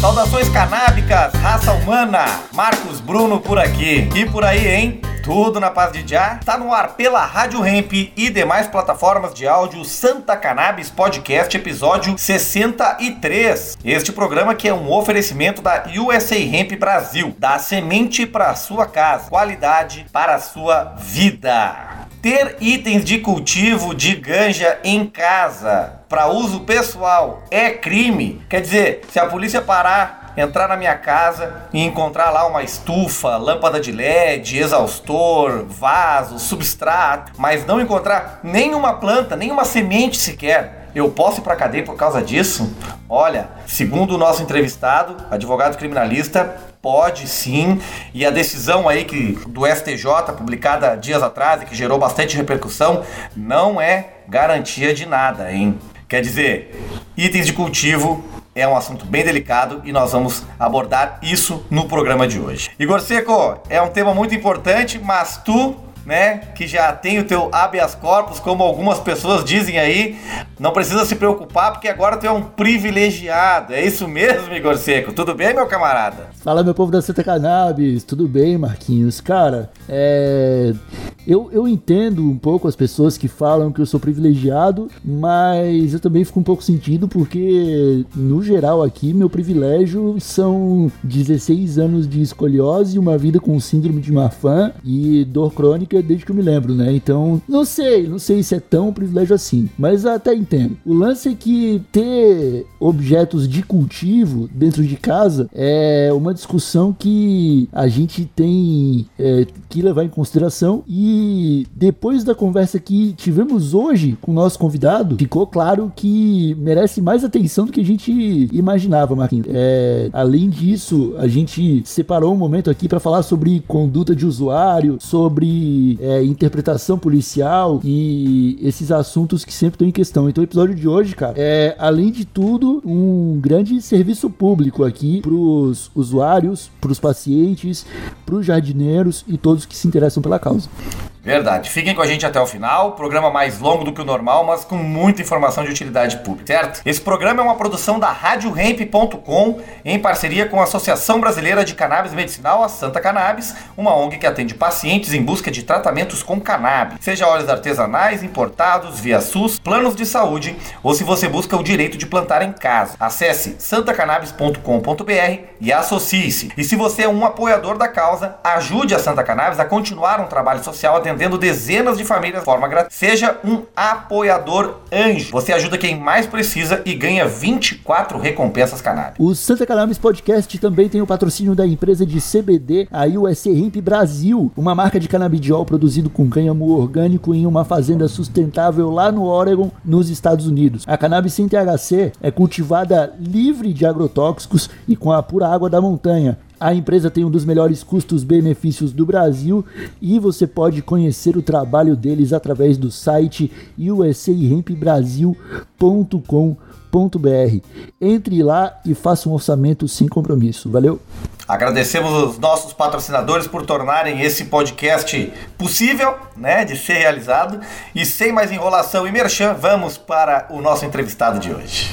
Saudações canábicas, raça humana, Marcos Bruno por aqui. E por aí, hein? Tudo na paz de já? Tá no ar pela Rádio Hemp e demais plataformas de áudio Santa Cannabis Podcast, episódio 63. Este programa que é um oferecimento da USA Hemp Brasil, da semente para sua casa, qualidade para sua vida. Ter itens de cultivo de ganja em casa para uso pessoal é crime? Quer dizer, se a polícia parar, entrar na minha casa e encontrar lá uma estufa, lâmpada de LED, exaustor, vaso, substrato, mas não encontrar nenhuma planta, nenhuma semente sequer, eu posso ir para cadeia por causa disso? Olha, segundo o nosso entrevistado, advogado criminalista, pode sim. E a decisão aí que do STJ, publicada dias atrás e que gerou bastante repercussão, não é garantia de nada, hein? Quer dizer, itens de cultivo é um assunto bem delicado e nós vamos abordar isso no programa de hoje. Igor Seco, é um tema muito importante, mas tu né, que já tem o teu habeas corpus, como algumas pessoas dizem aí, não precisa se preocupar porque agora tu é um privilegiado. É isso mesmo, Igor Seco? Tudo bem, meu camarada? Fala, meu povo da Santa Cannabis. Tudo bem, Marquinhos? Cara, é... Eu, eu entendo um pouco as pessoas que falam que eu sou privilegiado, mas eu também fico um pouco sentido porque, no geral, aqui, meu privilégio são 16 anos de escoliose, uma vida com síndrome de Marfan e dor crônica desde que eu me lembro, né? Então, não sei, não sei se é tão privilégio assim, mas até entendo. O lance é que ter objetos de cultivo dentro de casa é uma discussão que a gente tem é, que levar em consideração e depois da conversa que tivemos hoje com o nosso convidado, ficou claro que merece mais atenção do que a gente imaginava, Marquinhos. É, além disso, a gente separou um momento aqui para falar sobre conduta de usuário, sobre é, interpretação policial e esses assuntos que sempre estão em questão. Então, o episódio de hoje, cara, é além de tudo um grande serviço público aqui para os usuários, para os pacientes, para os jardineiros e todos que se interessam pela causa. Verdade. Fiquem com a gente até o final. Programa mais longo do que o normal, mas com muita informação de utilidade pública, certo? Esse programa é uma produção da RadioRamp.com em parceria com a Associação Brasileira de Cannabis Medicinal, a Santa Cannabis, uma ONG que atende pacientes em busca de tratamentos com cannabis, seja óleos artesanais, importados, via SUS, planos de saúde ou se você busca o direito de plantar em casa. Acesse santacannabis.com.br e associe-se. E se você é um apoiador da causa, ajude a Santa Cannabis a continuar um trabalho social atendendo atendendo dezenas de famílias de forma gratuita. Seja um apoiador anjo. Você ajuda quem mais precisa e ganha 24 recompensas cannabis. O Santa Cannabis Podcast também tem o patrocínio da empresa de CBD, a USA Hemp Brasil, uma marca de canabidiol produzido com cânhamo orgânico em uma fazenda sustentável lá no Oregon, nos Estados Unidos. A cannabis sem THC é cultivada livre de agrotóxicos e com a pura água da montanha. A empresa tem um dos melhores custos-benefícios do Brasil e você pode conhecer o trabalho deles através do site usahempbrasil.com.br. Entre lá e faça um orçamento sem compromisso. Valeu! Agradecemos os nossos patrocinadores por tornarem esse podcast possível, né, de ser realizado. E sem mais enrolação e merchan, vamos para o nosso entrevistado de hoje.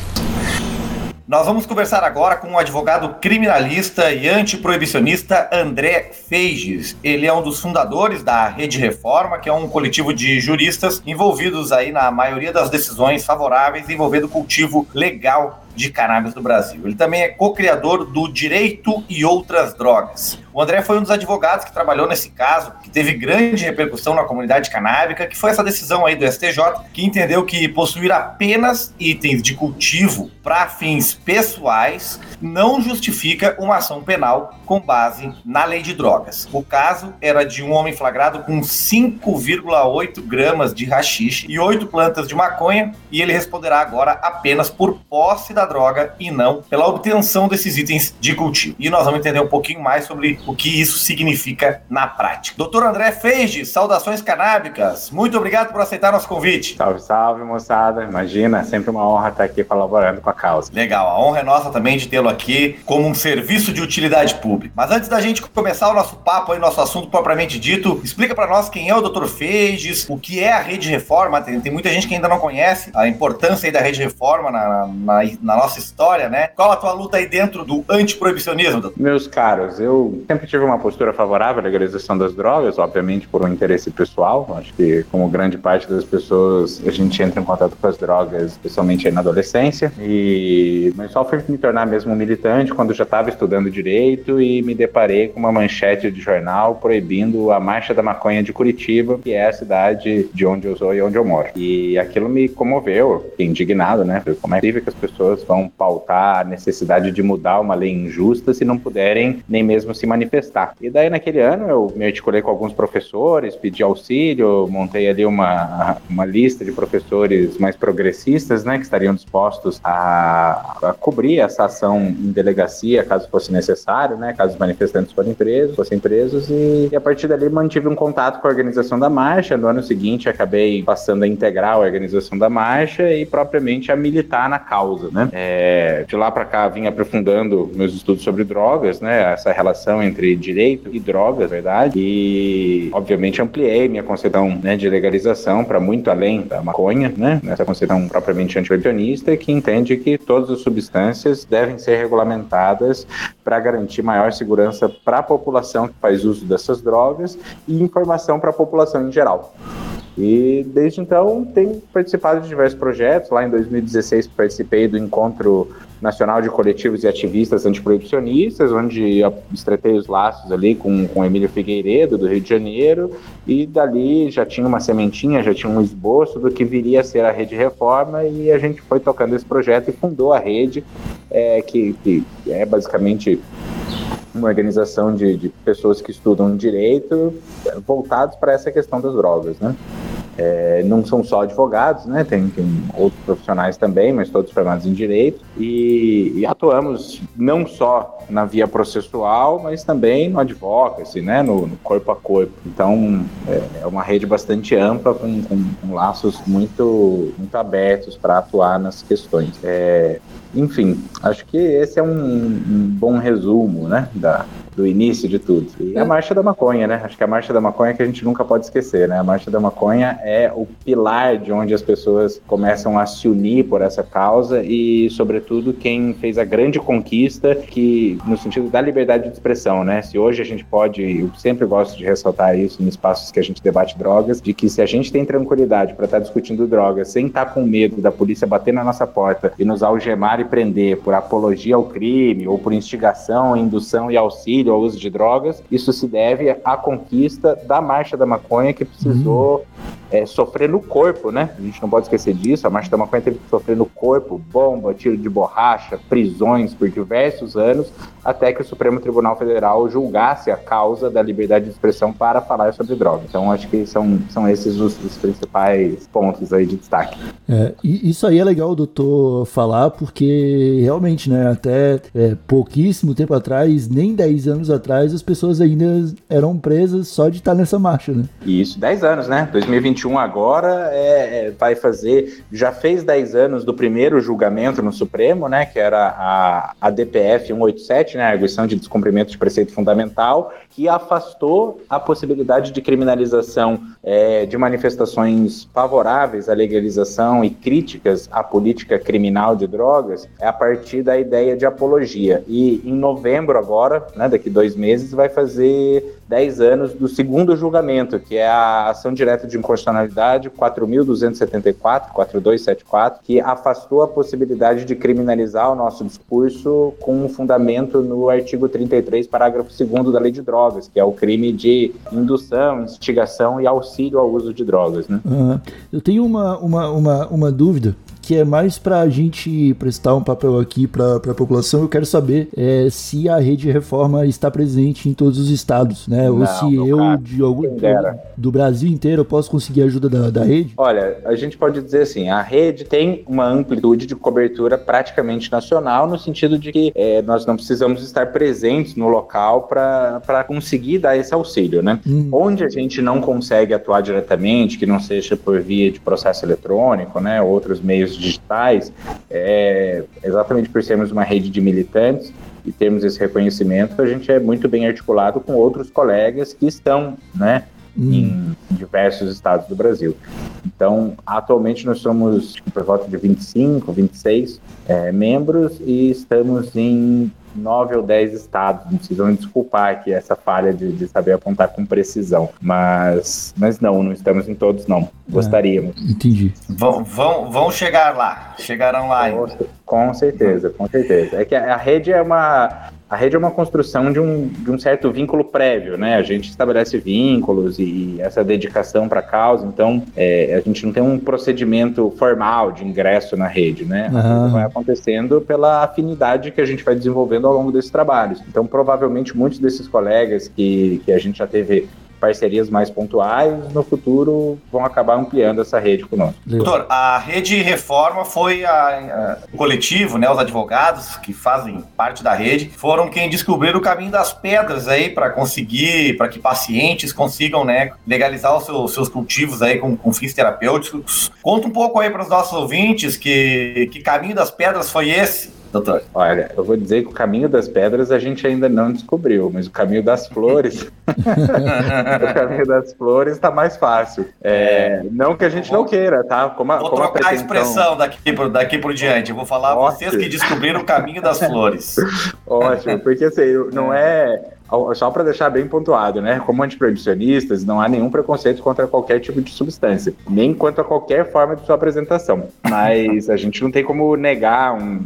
Nós vamos conversar agora com o advogado criminalista e antiproibicionista André Feiges. Ele é um dos fundadores da Rede Reforma, que é um coletivo de juristas envolvidos aí na maioria das decisões favoráveis envolvendo o cultivo legal de cannabis no Brasil. Ele também é co-criador do Direito e Outras Drogas. O André foi um dos advogados que trabalhou nesse caso, que teve grande repercussão na comunidade canábica, que foi essa decisão aí do STJ, que entendeu que possuir apenas itens de cultivo para fins pessoais não justifica uma ação penal com base na lei de drogas. O caso era de um homem flagrado com 5,8 gramas de rachixe e 8 plantas de maconha, e ele responderá agora apenas por posse da droga e não pela obtenção desses itens de cultivo. E nós vamos entender um pouquinho mais sobre o que isso significa na prática. Doutor André Feige, saudações canábicas. Muito obrigado por aceitar nosso convite. Salve, salve, moçada. Imagina, sempre uma honra estar aqui colaborando com a causa. Legal, a honra é nossa também de tê-lo aqui como um serviço de utilidade pública. Mas antes da gente começar o nosso papo aí, nosso assunto propriamente dito, explica para nós quem é o Dr. Feiges, o que é a Rede Reforma. Tem, tem, muita gente que ainda não conhece a importância aí da Rede Reforma na, na, na nossa história, né? Qual a tua luta aí dentro do antiproibicionismo? Meus caros, eu sempre tive uma postura favorável à legalização das drogas, obviamente por um interesse pessoal. Acho que, como grande parte das pessoas, a gente entra em contato com as drogas, especialmente na adolescência. E mas só fui me tornar mesmo militante quando já estava estudando direito e me deparei com uma manchete de jornal proibindo a marcha da maconha de Curitiba, que é a cidade de onde eu sou e onde eu moro. E aquilo me comoveu, fiquei indignado, né? Como é possível que as pessoas vão pautar a necessidade de mudar uma lei injusta se não puderem nem mesmo se manifestar? E daí, naquele ano, eu me articulei com alguns professores, pedi auxílio, montei ali uma, uma lista de professores mais progressistas, né, que estariam dispostos a, a cobrir essa ação em delegacia, caso fosse necessário, né, caso os manifestantes forem presos, fossem presos, e, e a partir dali mantive um contato com a organização da marcha. No ano seguinte, acabei passando a integrar a organização da marcha e propriamente a militar na causa, né. É, de lá para cá, vim aprofundando meus estudos sobre drogas, né, essa relação entre direito e drogas, verdade, e obviamente ampliei minha concepção né, de legalização para muito além da maconha, né, nessa concepção propriamente antiproibicionista, que entende que todas as substâncias devem ser regulamentadas para garantir maior segurança para a população que faz uso dessas drogas e informação para a população em geral. E desde então tenho participado de diversos projetos. Lá em 2016 participei do encontro nacional de coletivos e ativistas antiproibicionistas, onde estreitei os laços ali com, com Emílio Figueiredo, do Rio de Janeiro, e dali já tinha uma sementinha, já tinha um esboço do que viria a ser a Rede Reforma, e a gente foi tocando esse projeto e fundou a rede, é, que, que é basicamente uma organização de, de pessoas que estudam direito voltados para essa questão das drogas, né? É, não são só advogados, né? Tem, tem, outros profissionais também, mas todos formados em direito. E, e, atuamos não só na via processual, mas também no advocacy, né? No, no corpo a corpo. Então, é, é uma rede bastante ampla, com, com, com laços muito, muito abertos para atuar nas questões. É, enfim, acho que esse é um, um bom resumo, né? Da, do início de tudo. E a Marcha da Maconha, né? Acho que a Marcha da Maconha é que a gente nunca pode esquecer, né? A Marcha da Maconha é o pilar de onde as pessoas começam a se unir por essa causa e, sobretudo, quem fez a grande conquista que, no sentido da liberdade de expressão, né? Se hoje a gente pode, eu sempre gosto de ressaltar isso em espaços que a gente debate drogas, de que se a gente tem tranquilidade para estar tá discutindo drogas sem estar tá com medo da polícia bater na nossa porta e nos algemar e prender por apologia ao crime ou por instigação, indução e auxílio ao uso de drogas. Isso se deve à conquista da Marcha da Maconha, que precisou uhum é, sofrer no corpo, né? A gente não pode esquecer disso. A Marcha da Maconha teve que sofrer no corpo bomba, tiro de borracha, prisões por diversos anos, até que o Supremo Tribunal Federal julgasse a causa da liberdade de expressão para falar sobre drogas. Então, acho que são, são esses os, os principais pontos aí de destaque. É, isso aí é legal doutor falar, porque realmente, né, até é, pouquíssimo tempo atrás, nem 10 anos atrás, as pessoas ainda eram presas só de estar nessa marcha, né? Isso, 10 anos, né? 2020 2021 agora é, é, vai fazer, já fez 10 anos do primeiro julgamento no Supremo, né, que era a, a DPF 187, né, a arguição de descumprimento de preceito fundamental, que afastou a possibilidade de criminalização é, de manifestações favoráveis à legalização e críticas à política criminal de drogas a partir da ideia de apologia. E em novembro agora, né, daqui dois meses, vai fazer 10 anos do segundo julgamento, que é a ação direta de inconstitucionalidade 4.274, 4274, que afastou a possibilidade de criminalizar o nosso discurso com um fundamento no artigo 33, parágrafo 2 da Lei de Drogas, que é o crime de indução, instigação e auxílio ao uso de drogas. Né? Uhum. Eu tenho uma, uma, uma, uma dúvida que é mais para a gente prestar um papel aqui para a população. Eu quero saber é, se a rede reforma está presente em todos os estados, né? Não, Ou se eu, de algum, do Brasil inteiro, eu posso conseguir ajuda da, da rede? Olha, a gente pode dizer assim, a rede tem uma amplitude de cobertura praticamente nacional, no sentido de que é, nós não precisamos estar presentes no local para conseguir dar esse auxílio, né? Hum. Onde a gente não consegue atuar diretamente, que não seja por via de processo eletrônico, né, outros meios digitais, é, exatamente por sermos uma rede de militantes, e termos esse reconhecimento, a gente é muito bem articulado com outros colegas que estão, né, hum. em diversos estados do Brasil. Então, atualmente nós somos por volta de 25, 26 é, membros e estamos em nove ou dez estados. Não precisam me desculpar aqui essa falha de, de, saber apontar com precisão. Mas, mas não, não estamos em todos, não. Gostaríamos. É, entendi. Vão, vão, vão chegar lá. Chegarão lá. Com, com certeza, com certeza. É que a, a rede é uma a rede é uma construção de um, de um certo vínculo prévio, né? A gente estabelece vínculos e essa dedicação para a causa, então é, a gente não tem um procedimento formal de ingresso na rede, né? Uhum. Vai acontecendo pela afinidade que a gente vai desenvolvendo ao longo desses trabalhos. Então, provavelmente, muitos desses colegas que, que a gente já teve parcerias mais pontuais, no futuro vão acabar ampliando essa rede conosco. Doutor, a rede Reforma foi a, a, o coletivo, né, os advogados que fazem parte da rede, foram quem descobriram o caminho das pedras aí para conseguir, para que pacientes consigam, né, legalizar os seus, seus cultivos aí com, com fins terapêuticos. Conta um pouco aí para os nossos ouvintes que, que caminho das pedras foi esse doutor? Olha, eu vou dizer que o caminho das pedras a gente ainda não descobriu, mas o caminho das flores. o caminho das flores está mais fácil. É, não que a gente não queira, tá? Como a, vou como trocar a, pretensão... a expressão daqui por, daqui por diante. Eu vou falar Ótimo. vocês que descobriram o caminho das flores. Ótimo, porque assim, não é só para deixar bem pontuado, né? Como antiproibicionistas, não há nenhum preconceito contra qualquer tipo de substância, nem quanto a qualquer forma de sua apresentação. Mas a gente não tem como negar um,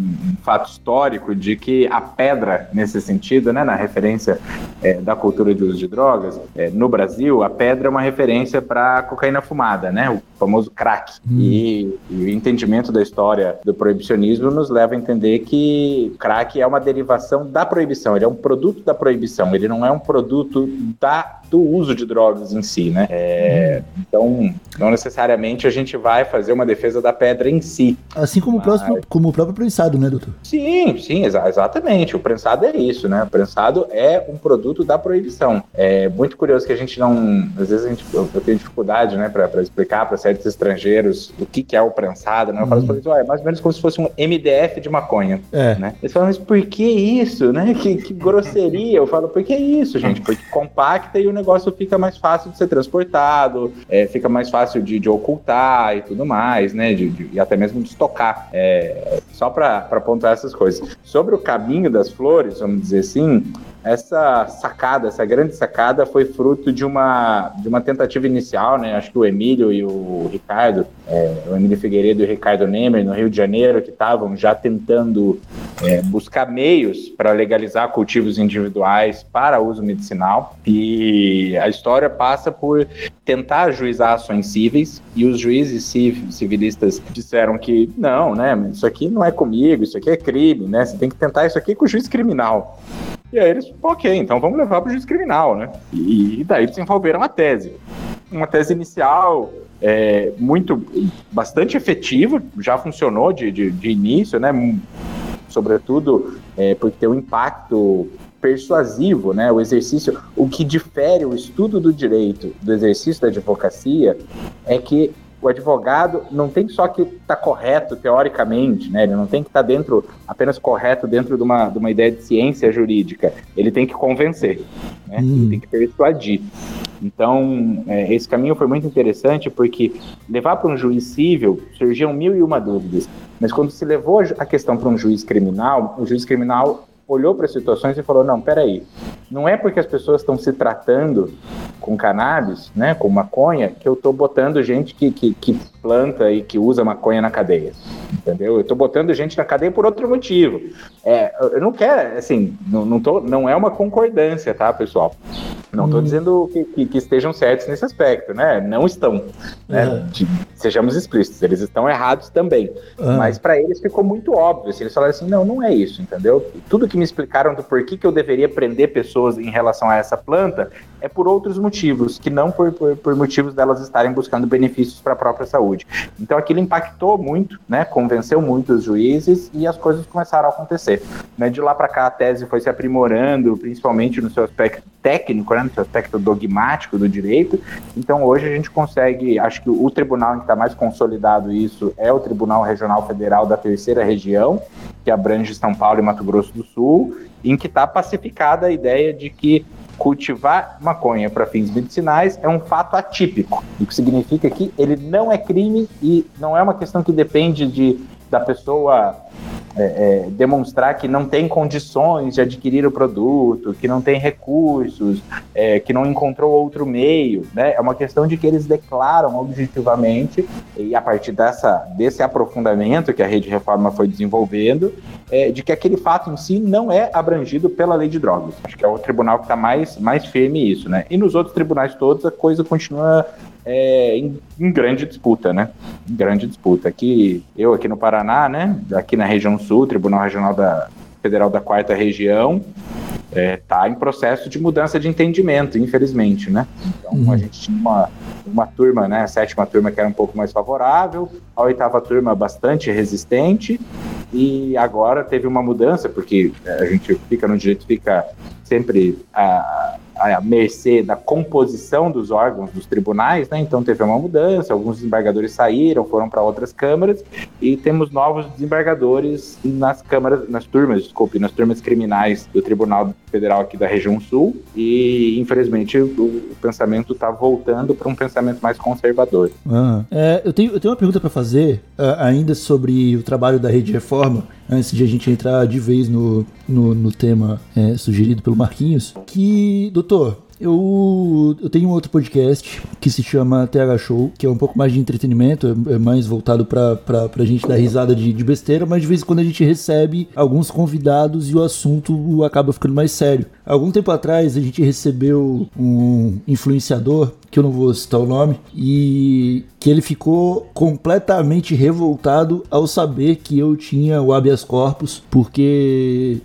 fato histórico de que a pedra, nesse sentido, né, na referência é, da cultura de uso de drogas, é, no Brasil, a pedra é uma referência para cocaína fumada, né? O famoso crack. Hum. E, e o entendimento da história do proibicionismo nos leva a entender que crack é uma derivação da proibição, ele é um produto da proibição ele não é um produto da, do uso de drogas em si, né? É, então, não necessariamente a gente vai fazer uma defesa da pedra em si. Assim como, mas... o, próximo, como o próprio prensado, né, doutor? Sim, sim, exa exatamente. O prensado é isso, né? O prensado é um produto da proibição. É muito curioso que a gente não. Às vezes a gente, eu, eu tenho dificuldade, né, para explicar para certos estrangeiros o que, que é o prensado, né? Eu falo uhum. é mais ou menos como se fosse um MDF de maconha. É. Né? Eles falam, mas por que isso, né? Que, que grosseria. Eu falo, por que isso, gente? Porque compacta e o negócio fica mais fácil de ser transportado, é, fica mais fácil de, de, ocultar e tudo mais, né? De, de, e até mesmo de estocar. É, só para pontuar essas coisas. Sobre o caminho das flores, vamos dizer assim, essa sacada, essa grande sacada foi fruto de uma, de uma tentativa inicial, né? Acho que o Emílio e o Ricardo, é, o Emílio Figueiredo e o Ricardo Nemer, no Rio de Janeiro, que estavam já tentando é, buscar meios para legalizar cultivos individuais para uso medicinal. E a história passa por tentar ajuizar ações cíveis, e os juízes civilistas disseram que não, né? Isso aqui não é comigo, isso aqui é crime, né? Você tem que tentar isso aqui com o juiz criminal. E aí eles, ok, então vamos levar para o juiz criminal, né? E, daí desenvolveram a tese. Uma tese inicial é, muito, bastante efetiva, já funcionou de, de, de início, né? Sobretudo é, porque tem um impacto persuasivo, né? O exercício, o que difere o estudo do direito do exercício da advocacia é que o advogado não tem só que estar tá correto teoricamente, né? Ele não tem que estar tá dentro, apenas correto dentro de uma, de uma ideia de ciência jurídica. Ele tem que convencer, né? Hum. Ele tem que persuadir. Então, é, esse caminho foi muito interessante porque levar para um juiz civil surgiam mil e uma dúvidas. Mas quando se levou a questão para um juiz criminal, o juiz criminal olhou para as situações e falou: não, peraí, não é porque as pessoas estão se tratando com cannabis, né, com maconha, que eu estou botando gente que, que, que, planta e que usa maconha na cadeia. Entendeu? Eu estou botando gente na cadeia por outro motivo. É, eu não quero, assim, não, não, tô, não é uma concordância, tá, pessoal? Não estou hum. dizendo que, que, que, estejam certos nesse aspecto, né? Não estão. Né? Uhum. De, sejamos explícitos, eles estão errados também. Uhum. Mas para eles ficou muito óbvio. Assim, eles falaram assim: não, não é isso, entendeu? Tudo que me explicaram do porquê que eu deveria prender pessoas em relação a essa planta é por outros motivos, que não por, por, por motivos delas estarem buscando benefícios para a própria saúde. Então aquilo impactou muito, né? Convenceu muito os juízes e as coisas começaram a acontecer. Né? De lá para cá a tese foi se aprimorando, principalmente no seu aspecto técnico, né? no seu aspecto dogmático do direito. Então hoje a gente consegue, acho que o tribunal que está mais consolidado isso é o Tribunal Regional Federal da Terceira Região, que abrange São Paulo e Mato Grosso do Sul, em que está pacificada a ideia de que cultivar maconha para fins medicinais é um fato atípico, o que significa que ele não é crime e não é uma questão que depende de da pessoa é, é, demonstrar que não tem condições de adquirir o produto, que não tem recursos, é, que não encontrou outro meio, né? É uma questão de que eles declaram objetivamente e a partir dessa desse aprofundamento que a rede reforma foi desenvolvendo, é, de que aquele fato em si não é abrangido pela lei de drogas. Acho que é o tribunal que está mais mais firme isso, né? E nos outros tribunais todos a coisa continua é, em, em, grande disputa, né? Em grande disputa. Aqui, eu aqui no Paraná, né? Aqui na região sul, Tribunal Regional da Federal da Quarta Região, está é, em processo de mudança de entendimento, infelizmente, né? Então uhum. a gente tinha uma, uma turma, né? A sétima turma que era um pouco mais favorável, a oitava turma bastante resistente, e agora teve uma mudança, porque a gente fica no direito, fica sempre a, à mercê da composição dos órgãos dos tribunais, né? Então teve uma mudança, alguns desembargadores saíram, foram para outras câmaras e temos novos desembargadores nas câmaras, nas turmas, desculpe, nas turmas criminais do Tribunal Federal aqui da região Sul e infelizmente o, pensamento está voltando para um pensamento mais conservador. Ah, é, eu, tenho, eu tenho uma pergunta para fazer uh, ainda sobre o trabalho da Rede Reforma antes de a gente entrar de vez no, no, no tema é, sugerido pelo Marquinhos, que, doutor, eu, eu tenho um outro podcast que se chama TH Show, que é um pouco mais de entretenimento, é, é mais voltado pra, pra, pra gente dar risada de, de besteira, mas de vez em quando a gente recebe alguns convidados e o assunto acaba ficando mais sério. Algum tempo atrás a gente recebeu um influenciador, que eu não vou citar o nome, e que ele ficou completamente revoltado ao saber que eu tinha o habeas corpus, porque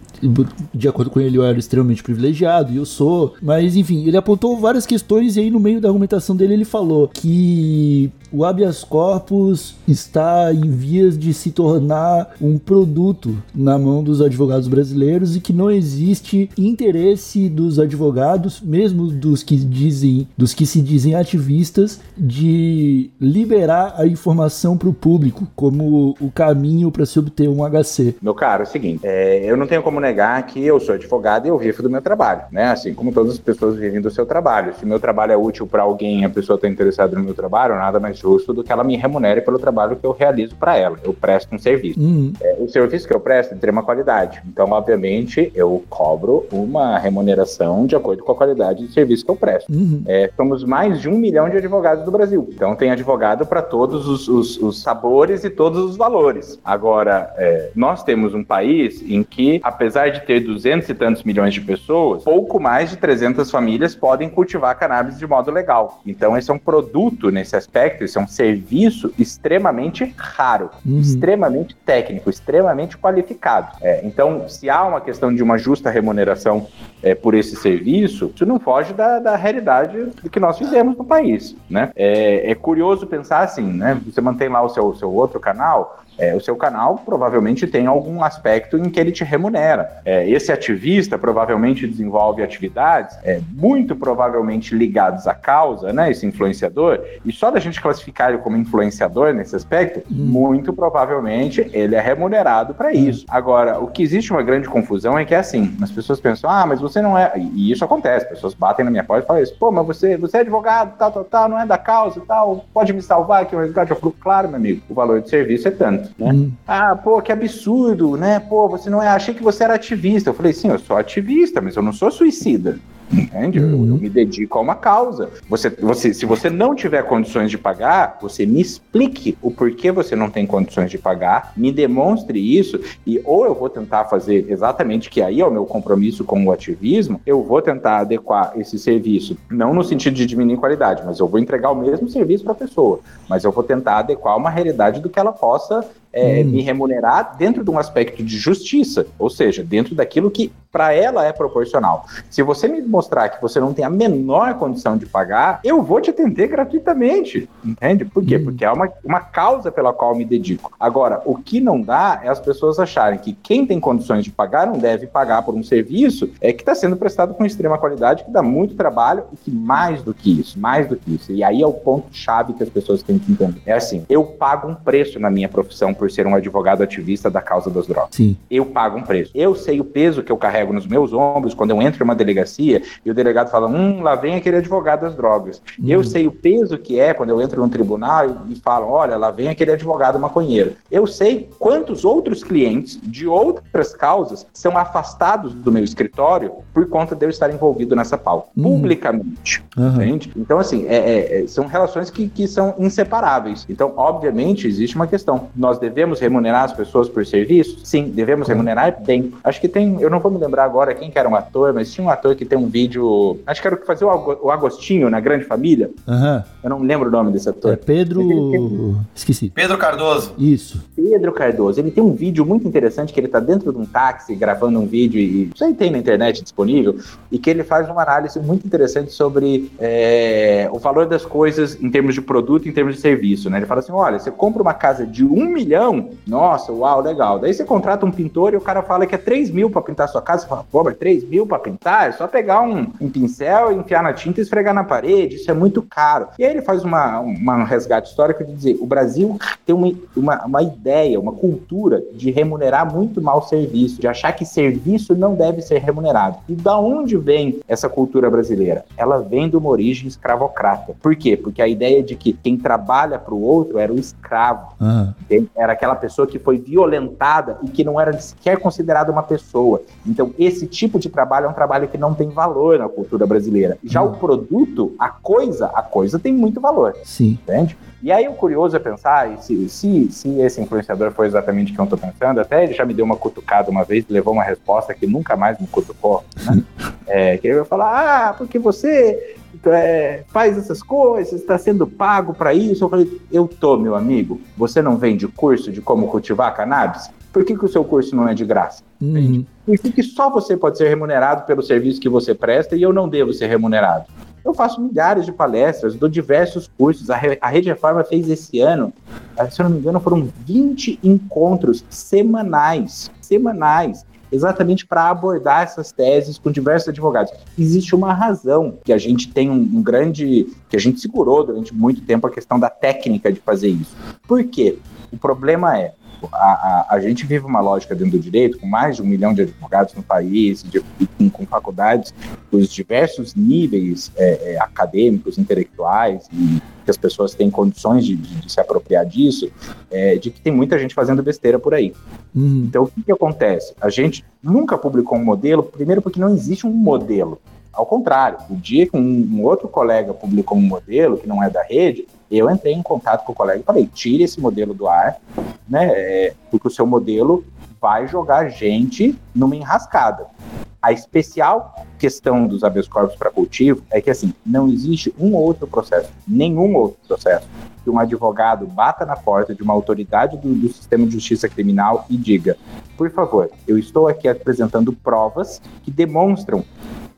de acordo com ele eu era extremamente privilegiado e eu sou, mas enfim, ele apontou várias questões e aí no meio da argumentação dele ele falou que o habeas corpus está em vias de se tornar um produto na mão dos advogados brasileiros e que não existe interesse dos advogados, mesmo dos que dizem, dos que se dizem ativistas, de liberar a informação para o público como o caminho para se obter um HC. Meu caro, é o seguinte, é, eu não tenho como negar que eu sou advogado e eu vivo do meu trabalho, né? Assim como todas as pessoas vivem do seu trabalho. Se meu trabalho é útil para alguém, a pessoa está interessada no meu trabalho, nada mais justo do que ela me remunere pelo trabalho que eu realizo para ela. Eu presto um serviço. Uhum. É, o serviço que eu presto é de uma qualidade. Então, obviamente, eu cobro uma remuneração de acordo com a qualidade de serviço que eu presto. Uhum. É, somos mais de um milhão de advogados do Brasil. Então, tem advogado para todos os, os, os, sabores e todos os valores. Agora, é, nós temos um país em que, apesar de ter duzentos e tantos milhões de pessoas, pouco mais de 300 famílias podem cultivar cannabis de modo legal. Então, esse é um produto nesse aspecto, esse é um serviço serviço extremamente raro, uhum. extremamente técnico, extremamente qualificado. É, então, se há uma questão de uma justa remuneração é, por esse serviço, isso não foge da, da realidade que nós fizemos no país. Né? É, é curioso pensar assim, né? Você mantém lá o seu, seu outro canal, é, o seu canal provavelmente tem algum aspecto em que ele te remunera. É, esse ativista provavelmente desenvolve atividades é, muito provavelmente ligadas à causa, né? Esse influenciador, e só da gente classificar ele como influenciador nesse aspecto, hum. muito provavelmente ele é remunerado para hum. isso. Agora, o que existe uma grande confusão é que é assim: as pessoas pensam, ah, mas você não é. E isso acontece, pessoas batem na minha porta e falam isso, pô, mas você, você é advogado, tal, tal, tal, não é da causa, tal, pode me salvar aqui o resgate? Eu falo, claro, meu amigo, o valor de serviço é tanto né? Hum. Ah, pô, que absurdo, né? Pô, você não é. Achei que você era ativista. Eu falei, sim, eu sou ativista, mas eu não sou suicida. Entende? Eu, eu me dedico a uma causa. Você, você, se você não tiver condições de pagar, você me explique o porquê você não tem condições de pagar, me demonstre isso, e ou eu vou tentar fazer exatamente que aí é o meu compromisso com o ativismo, eu vou tentar adequar esse serviço, não no sentido de diminuir qualidade, mas eu vou entregar o mesmo serviço para a pessoa, mas eu vou tentar adequar uma realidade do que ela possa é, hum. me remunerar dentro de um aspecto de justiça, ou seja, dentro daquilo que para ela é proporcional. Se você me mostrar que você não tem a menor condição de pagar, eu vou te atender gratuitamente, entende? Por quê? Hum. Porque é uma, uma causa pela qual me dedico. Agora, o que não dá é as pessoas acharem que quem tem condições de pagar não deve pagar por um serviço é que está sendo prestado com extrema qualidade, que dá muito trabalho e que mais do que isso, mais do que isso. E aí é o ponto chave que as pessoas têm que entender. É assim, eu pago um preço na minha profissão por por ser um advogado ativista da causa das drogas. Sim. Eu pago um preço. Eu sei o peso que eu carrego nos meus ombros quando eu entro em uma delegacia e o delegado fala: hum, lá vem aquele advogado das drogas. Hum. Eu sei o peso que é quando eu entro num tribunal e, falam: olha, lá vem aquele advogado maconheiro. Eu sei quantos outros clientes de outras causas são afastados do meu escritório por conta de eu estar envolvido nessa pauta, hum. publicamente. Uhum. Entende? Então, assim, é, é, é, são relações que, que são inseparáveis. Então, obviamente, existe uma questão. Nós devemos devemos remunerar as pessoas por serviço? Sim, devemos remunerar bem. Acho que tem, eu não vou me lembrar agora quem que era um ator, mas tinha um ator que tem um vídeo, acho que era o que fazia o Agostinho na Grande Família. Uhum. Eu não lembro o nome desse ator. É Pedro... Esqueci. Pedro Cardoso. Isso. Pedro Cardoso. Ele tem um vídeo muito interessante que ele tá dentro de um táxi gravando um vídeo e isso aí tem na internet disponível e que ele faz uma análise muito interessante sobre é, o valor das coisas em termos de produto, em termos de serviço, né? Ele fala assim, olha, você compra uma casa de um milhão milhão, nossa, uau, legal. Daí você contrata um pintor e o cara fala que é 3 mil pra pintar sua casa. Você fala, pô, mas 3 mil pra pintar? É só pegar um, um pincel, enfiar na tinta e esfregar na parede. Isso é muito caro. E aí ele faz uma, uma um resgate histórico de dizer: o Brasil tem uma, uma, uma ideia, uma cultura de remunerar muito mal o serviço, de achar que serviço não deve ser remunerado. E da onde vem essa cultura brasileira? Ela vem de uma origem escravocrata. Por quê? Porque a ideia de que quem trabalha para o outro era o escravo. Uhum. Era aquela pessoa que foi violentada e que não era sequer considerada uma pessoa. Então, esse tipo de trabalho é um trabalho que não tem valor na cultura brasileira. Já hum. o produto, a coisa, a coisa tem muito valor. Sim. Entende? E aí o curioso é pensar, se, se, se esse influenciador foi exatamente o que eu estou pensando, até ele já me deu uma cutucada uma vez, levou uma resposta que nunca mais me cutucou, né? é, que ele vai falar, ah, porque você é, faz essas coisas, está sendo pago para isso. Eu falei, eu tô, meu amigo. Você não vende curso de como cultivar cannabis? Por que, que o seu curso não é de graça? Uhum. Por que, que só você pode ser remunerado pelo serviço que você presta e eu não devo ser remunerado? Eu faço milhares de palestras, dou diversos cursos. A, Re a Rede Reforma fez esse ano, se eu não me engano, foram 20 encontros semanais. Semanais exatamente para abordar essas teses com diversos advogados. Existe uma razão que a gente tem um, um, grande. que a gente segurou durante muito tempo a questão da técnica de fazer isso. Por quê? O problema é. A, a, a gente vive uma lógica dentro do direito, com mais de um milhão de advogados no país, de, com, com, faculdades dos diversos níveis é, é, acadêmicos, intelectuais e que as pessoas têm condições de, de, de se apropriar disso, é, de que tem muita gente fazendo besteira por aí. Uhum. Então, o que, que acontece? A gente nunca publicou um modelo, primeiro porque não existe um modelo. Ao contrário, o dia que um, um, outro colega publicou um modelo que não é da rede, eu entrei em contato com o colega e falei: tire esse modelo do ar, né? É, porque o seu modelo vai jogar gente numa enrascada. A especial questão dos habeas corpus para cultivo é que, assim, não existe um outro processo, nenhum outro processo, que um advogado bata na porta de uma autoridade do, do sistema de justiça criminal e diga: por favor, eu estou aqui apresentando provas que demonstram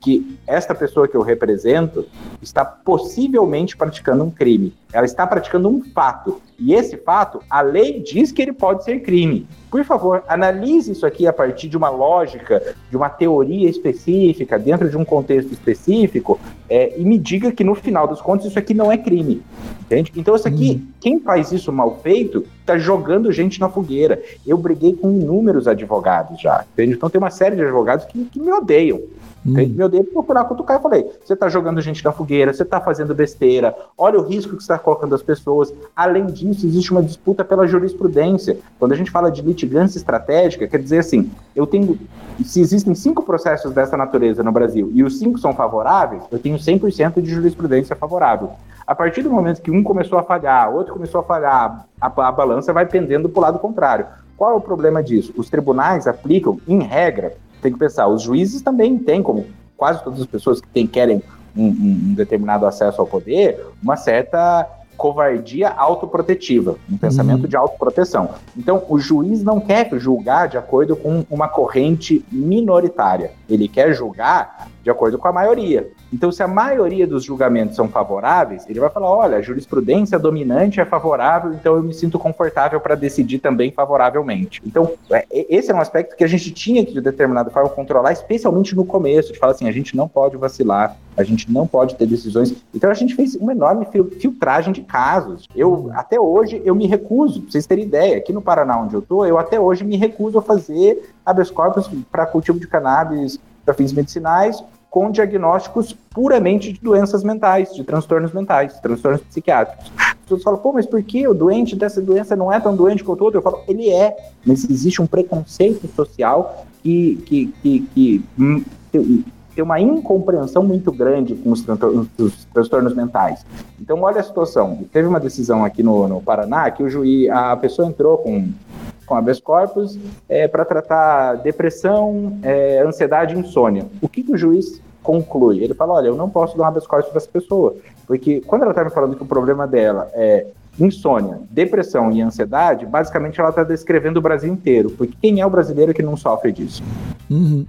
que esta pessoa que eu represento está possivelmente praticando um crime. Ela está praticando um fato. E esse fato, a lei diz que ele pode ser crime. Por favor, analise isso aqui a partir de uma lógica, de uma teoria específica, dentro de um contexto específico, é, e me diga que no final dos contos isso aqui não é crime. Entende? Então, isso aqui, hum. quem faz isso mal feito, está jogando gente na fogueira. Eu briguei com inúmeros advogados já. Entende? Então, tem uma série de advogados que, que me odeiam Hum. Meu fui lá cutucar e falei: você tá jogando gente na fogueira, você tá fazendo besteira, olha o risco que você está colocando as pessoas. Além disso, existe uma disputa pela jurisprudência. Quando a gente fala de litigância estratégica, quer dizer assim, eu tenho. Se existem cinco processos dessa natureza no Brasil e os cinco são favoráveis, eu tenho 100% de jurisprudência favorável. A partir do momento que um começou a falhar, outro começou a falhar, a, a balança vai pendendo para o lado contrário. Qual é o problema disso? Os tribunais aplicam, em regra, tem que pensar, os juízes também têm, como quase todas as pessoas que têm, querem um, um, determinado acesso ao poder, uma certa covardia autoprotetiva, um pensamento uhum. de autoproteção. Então, o juiz não quer julgar de acordo com uma corrente minoritária. Ele quer julgar de acordo com a maioria. Então, se a maioria dos julgamentos são favoráveis, ele vai falar: olha, a jurisprudência dominante é favorável, então eu me sinto confortável para decidir também favoravelmente. Então, é, esse é um aspecto que a gente tinha que, de determinada forma, controlar, especialmente no começo, de falar assim: a gente não pode vacilar, a gente não pode ter decisões. Então, a gente fez uma enorme filtragem de casos. Eu, até hoje, eu me recuso, pra vocês terem ideia, aqui no Paraná, onde eu tô, eu até hoje me recuso a fazer habeas corpus para cultivo de cannabis para fins medicinais com diagnósticos puramente de doenças mentais, de transtornos mentais, transtornos psiquiátricos. As pessoas falam, pô, mas por que o doente dessa doença não é tão doente quanto o outro? Eu falo, ele é, mas existe um preconceito social que, que, que, que hum, tem uma incompreensão muito grande com os, os, transtornos mentais. Então, olha a situação. Teve uma decisão aqui no, no Paraná que o juiz, a pessoa entrou com com habeas corpus é, para tratar depressão, é, ansiedade e insônia. O que, que, o juiz conclui? Ele fala, olha, eu não posso dar um habeas corpus para essa pessoa, porque quando ela está me falando que o problema dela é insônia, depressão e ansiedade, basicamente ela está descrevendo o Brasil inteiro, porque quem é o brasileiro que não sofre disso? Uhum.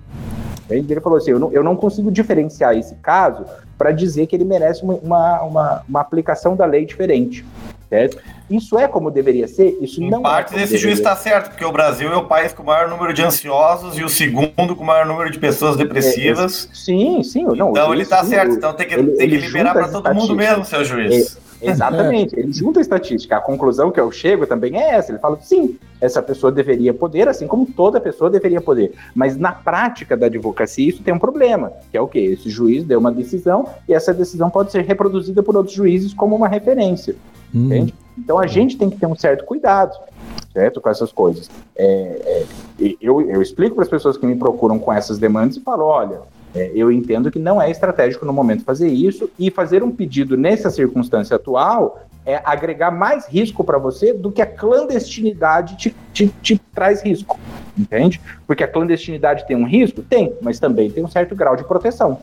Ele falou assim: eu não, eu não consigo diferenciar esse caso para dizer que ele merece uma, uma, uma, uma aplicação da lei diferente. Certo? Isso é como deveria ser? Isso em não parte é esse juiz está certo, porque o Brasil é o país com o maior número de ansiosos e o segundo com o maior número de pessoas depressivas. É, é, sim, sim. Não, então ele está certo, então tem que, ele, tem que liberar para todo mundo mesmo, seu juiz. Exatamente. Ele junta a estatística. A conclusão que eu chego também é essa. Ele fala, sim, essa pessoa deveria poder, assim como toda pessoa deveria poder. Mas na prática da advocacia, isso tem um problema, que é o quê? Esse juiz deu uma decisão e essa decisão pode ser reproduzida por outros juízes como uma referência. Hum. Entende? Então a gente tem que ter um certo cuidado certo? Com essas coisas. É, é, eu, eu explico para as pessoas que me procuram com essas demandas e falo: olha, é, eu entendo que não é estratégico no momento fazer isso e fazer um pedido nessa circunstância atual é agregar mais risco para você do que a clandestinidade te, te, te, traz risco, entende? Porque a clandestinidade tem um risco? Tem, mas também tem um certo grau de proteção.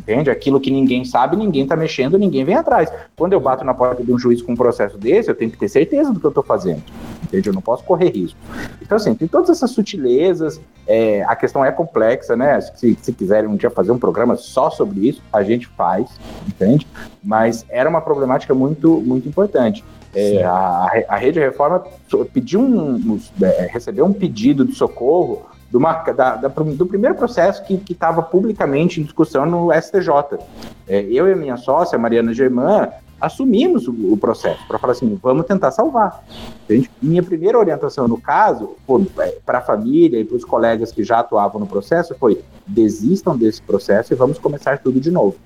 Entende? Aquilo que ninguém sabe, ninguém está mexendo, ninguém vem atrás. Quando eu bato na porta de um juiz com um processo desse, eu tenho que ter certeza do que eu estou fazendo. Entende? Eu não posso correr risco. Então, assim, tem todas essas sutilezas, é, a questão é complexa, né? Se, se quiserem um dia fazer um programa só sobre isso, a gente faz, entende? Mas era uma problemática muito, muito importante. É, a, a Rede Reforma pediu um, é, recebeu um pedido de socorro do, uma, da, da, do primeiro processo que estava publicamente em discussão no STJ. É, eu e a minha sócia, Mariana Germán, assumimos o, o processo para falar assim, vamos tentar salvar. Entende? Minha primeira orientação no caso, para a família e para os colegas que já atuavam no processo, foi desistam desse processo e vamos começar tudo de novo.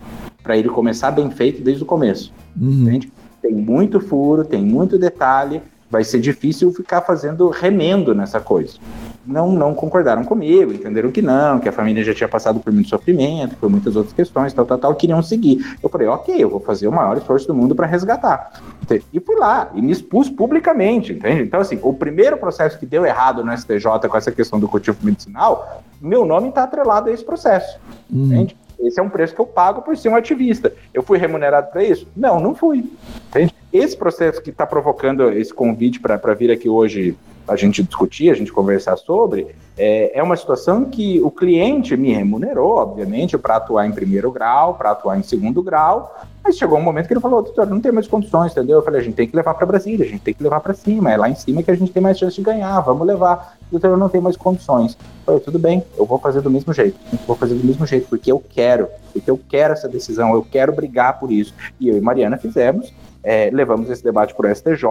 Para ele começar bem feito desde o começo. Uhum. Entende? Tem muito furo, tem muito detalhe, vai ser difícil ficar fazendo remendo nessa coisa não, não concordaram comigo, entenderam que não, que a família já tinha passado por muito sofrimento, por muitas outras questões, tal, tal, tal, queriam seguir. Eu falei, ok, eu vou fazer o maior esforço do mundo para resgatar. E fui lá, e me expus publicamente, entende? Então, assim, o primeiro processo que deu errado no STJ com essa questão do cultivo medicinal, meu nome está atrelado a esse processo, hum. entende? Esse é um preço que eu pago por ser um ativista. Eu fui remunerado para isso? Não, não fui. Entende? Esse processo que está provocando esse convite para vir aqui hoje a gente discutir, a gente conversar sobre, é, é uma situação que o cliente me remunerou, obviamente, para atuar em primeiro grau, para atuar em segundo grau, mas chegou um momento que ele falou, doutor, não tem mais condições, entendeu? Eu falei, a gente tem que levar para Brasília, a gente tem que levar para cima, é lá em cima que a gente tem mais chance de ganhar, vamos levar. Doutor, eu não tenho mais condições. Eu falei, tudo bem, eu vou fazer do mesmo jeito, eu vou fazer do mesmo jeito, porque eu quero, porque eu quero essa decisão, eu quero brigar por isso. E eu e Mariana fizemos, é, levamos esse debate para o STJ.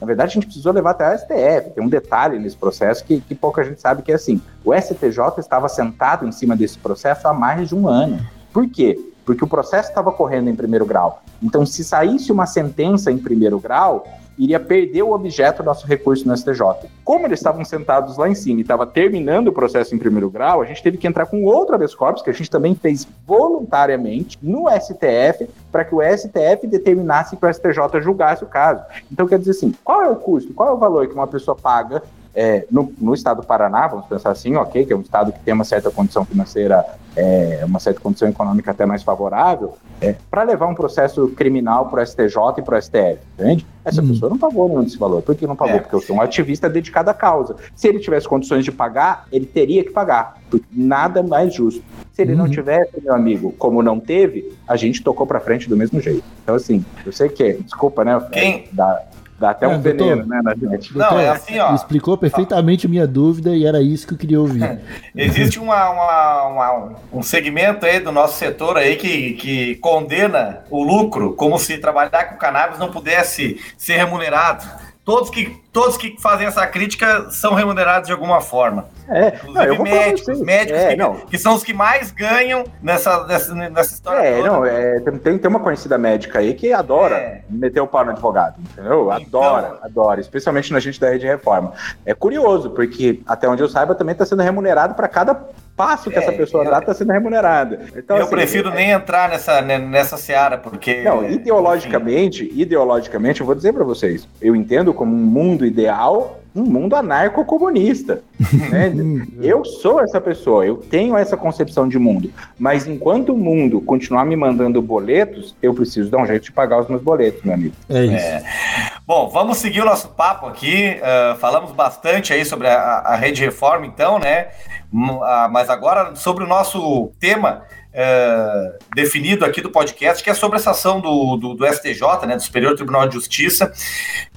Na verdade, a gente precisou levar até a STF. Tem um detalhe nesse processo que, que pouca gente sabe que é assim: o STJ estava sentado em cima desse processo há mais de um ano. Por quê? Porque o processo estava correndo em primeiro grau. Então, se saísse uma sentença em primeiro grau, iria perder o objeto do nosso recurso no STJ. Como eles estavam sentados lá em cima e estava terminando o processo em primeiro grau, a gente teve que entrar com outro habeas corpus, que a gente também fez voluntariamente no STF, para que o STF determinasse que o STJ julgasse o caso. Então, quer dizer assim, qual é o custo, qual é o valor que uma pessoa paga é, no, no, estado do Paraná, vamos pensar assim, ok, que é um estado que tem uma certa condição financeira, é, uma certa condição econômica até mais favorável, é, para levar um processo criminal para o STJ e para o STF, entende? Essa hum. pessoa não pagou nenhum desse valor. Por que não pagou? É. Porque eu sou um ativista dedicado à causa. Se ele tivesse condições de pagar, ele teria que pagar. Nada mais justo. Se ele não uhum. tivesse, meu amigo, como não teve, a gente tocou para frente do mesmo jeito. Então, assim, eu sei que, desculpa, né? Quem? Da, Dá até é, um doutor, veneno, né, na gente. Doutor, não, é assim, ó. Explicou perfeitamente a minha dúvida e era isso que eu queria ouvir. Existe uma, uma, uma, um segmento aí do nosso setor aí que, que condena o lucro como se trabalhar com cannabis não pudesse ser remunerado. Todos que, todos que fazem essa crítica são remunerados de alguma forma. É, não, médicos, médicos é, que, que, são os que mais ganham nessa, nessa, nessa história. É, toda. não, é, tem, tem uma conhecida médica aí que adora é. meter o pau no advogado, entendeu? Então, adora, adora, especialmente na gente da rede reforma. É curioso, porque até onde eu saiba também está sendo remunerado para cada passo que é, essa pessoa dá está sendo remunerada. Então, eu assim, prefiro é, nem entrar nessa, nessa seara, porque. Não, ideologicamente, ideologicamente, eu vou dizer para vocês, eu entendo como um mundo ideal um mundo anarco-comunista. Né? eu sou essa pessoa, eu tenho essa concepção de mundo. Mas enquanto o mundo continuar me mandando boletos, eu preciso dar um jeito de pagar os meus boletos, meu amigo. É isso. É. Bom, vamos seguir o nosso papo aqui. Uh, falamos bastante aí sobre a, a rede reforma, então, né? Uh, mas agora sobre o nosso tema. Uh, definido aqui do podcast, que é sobre essa ação do, do, do STJ, né, do Superior Tribunal de Justiça,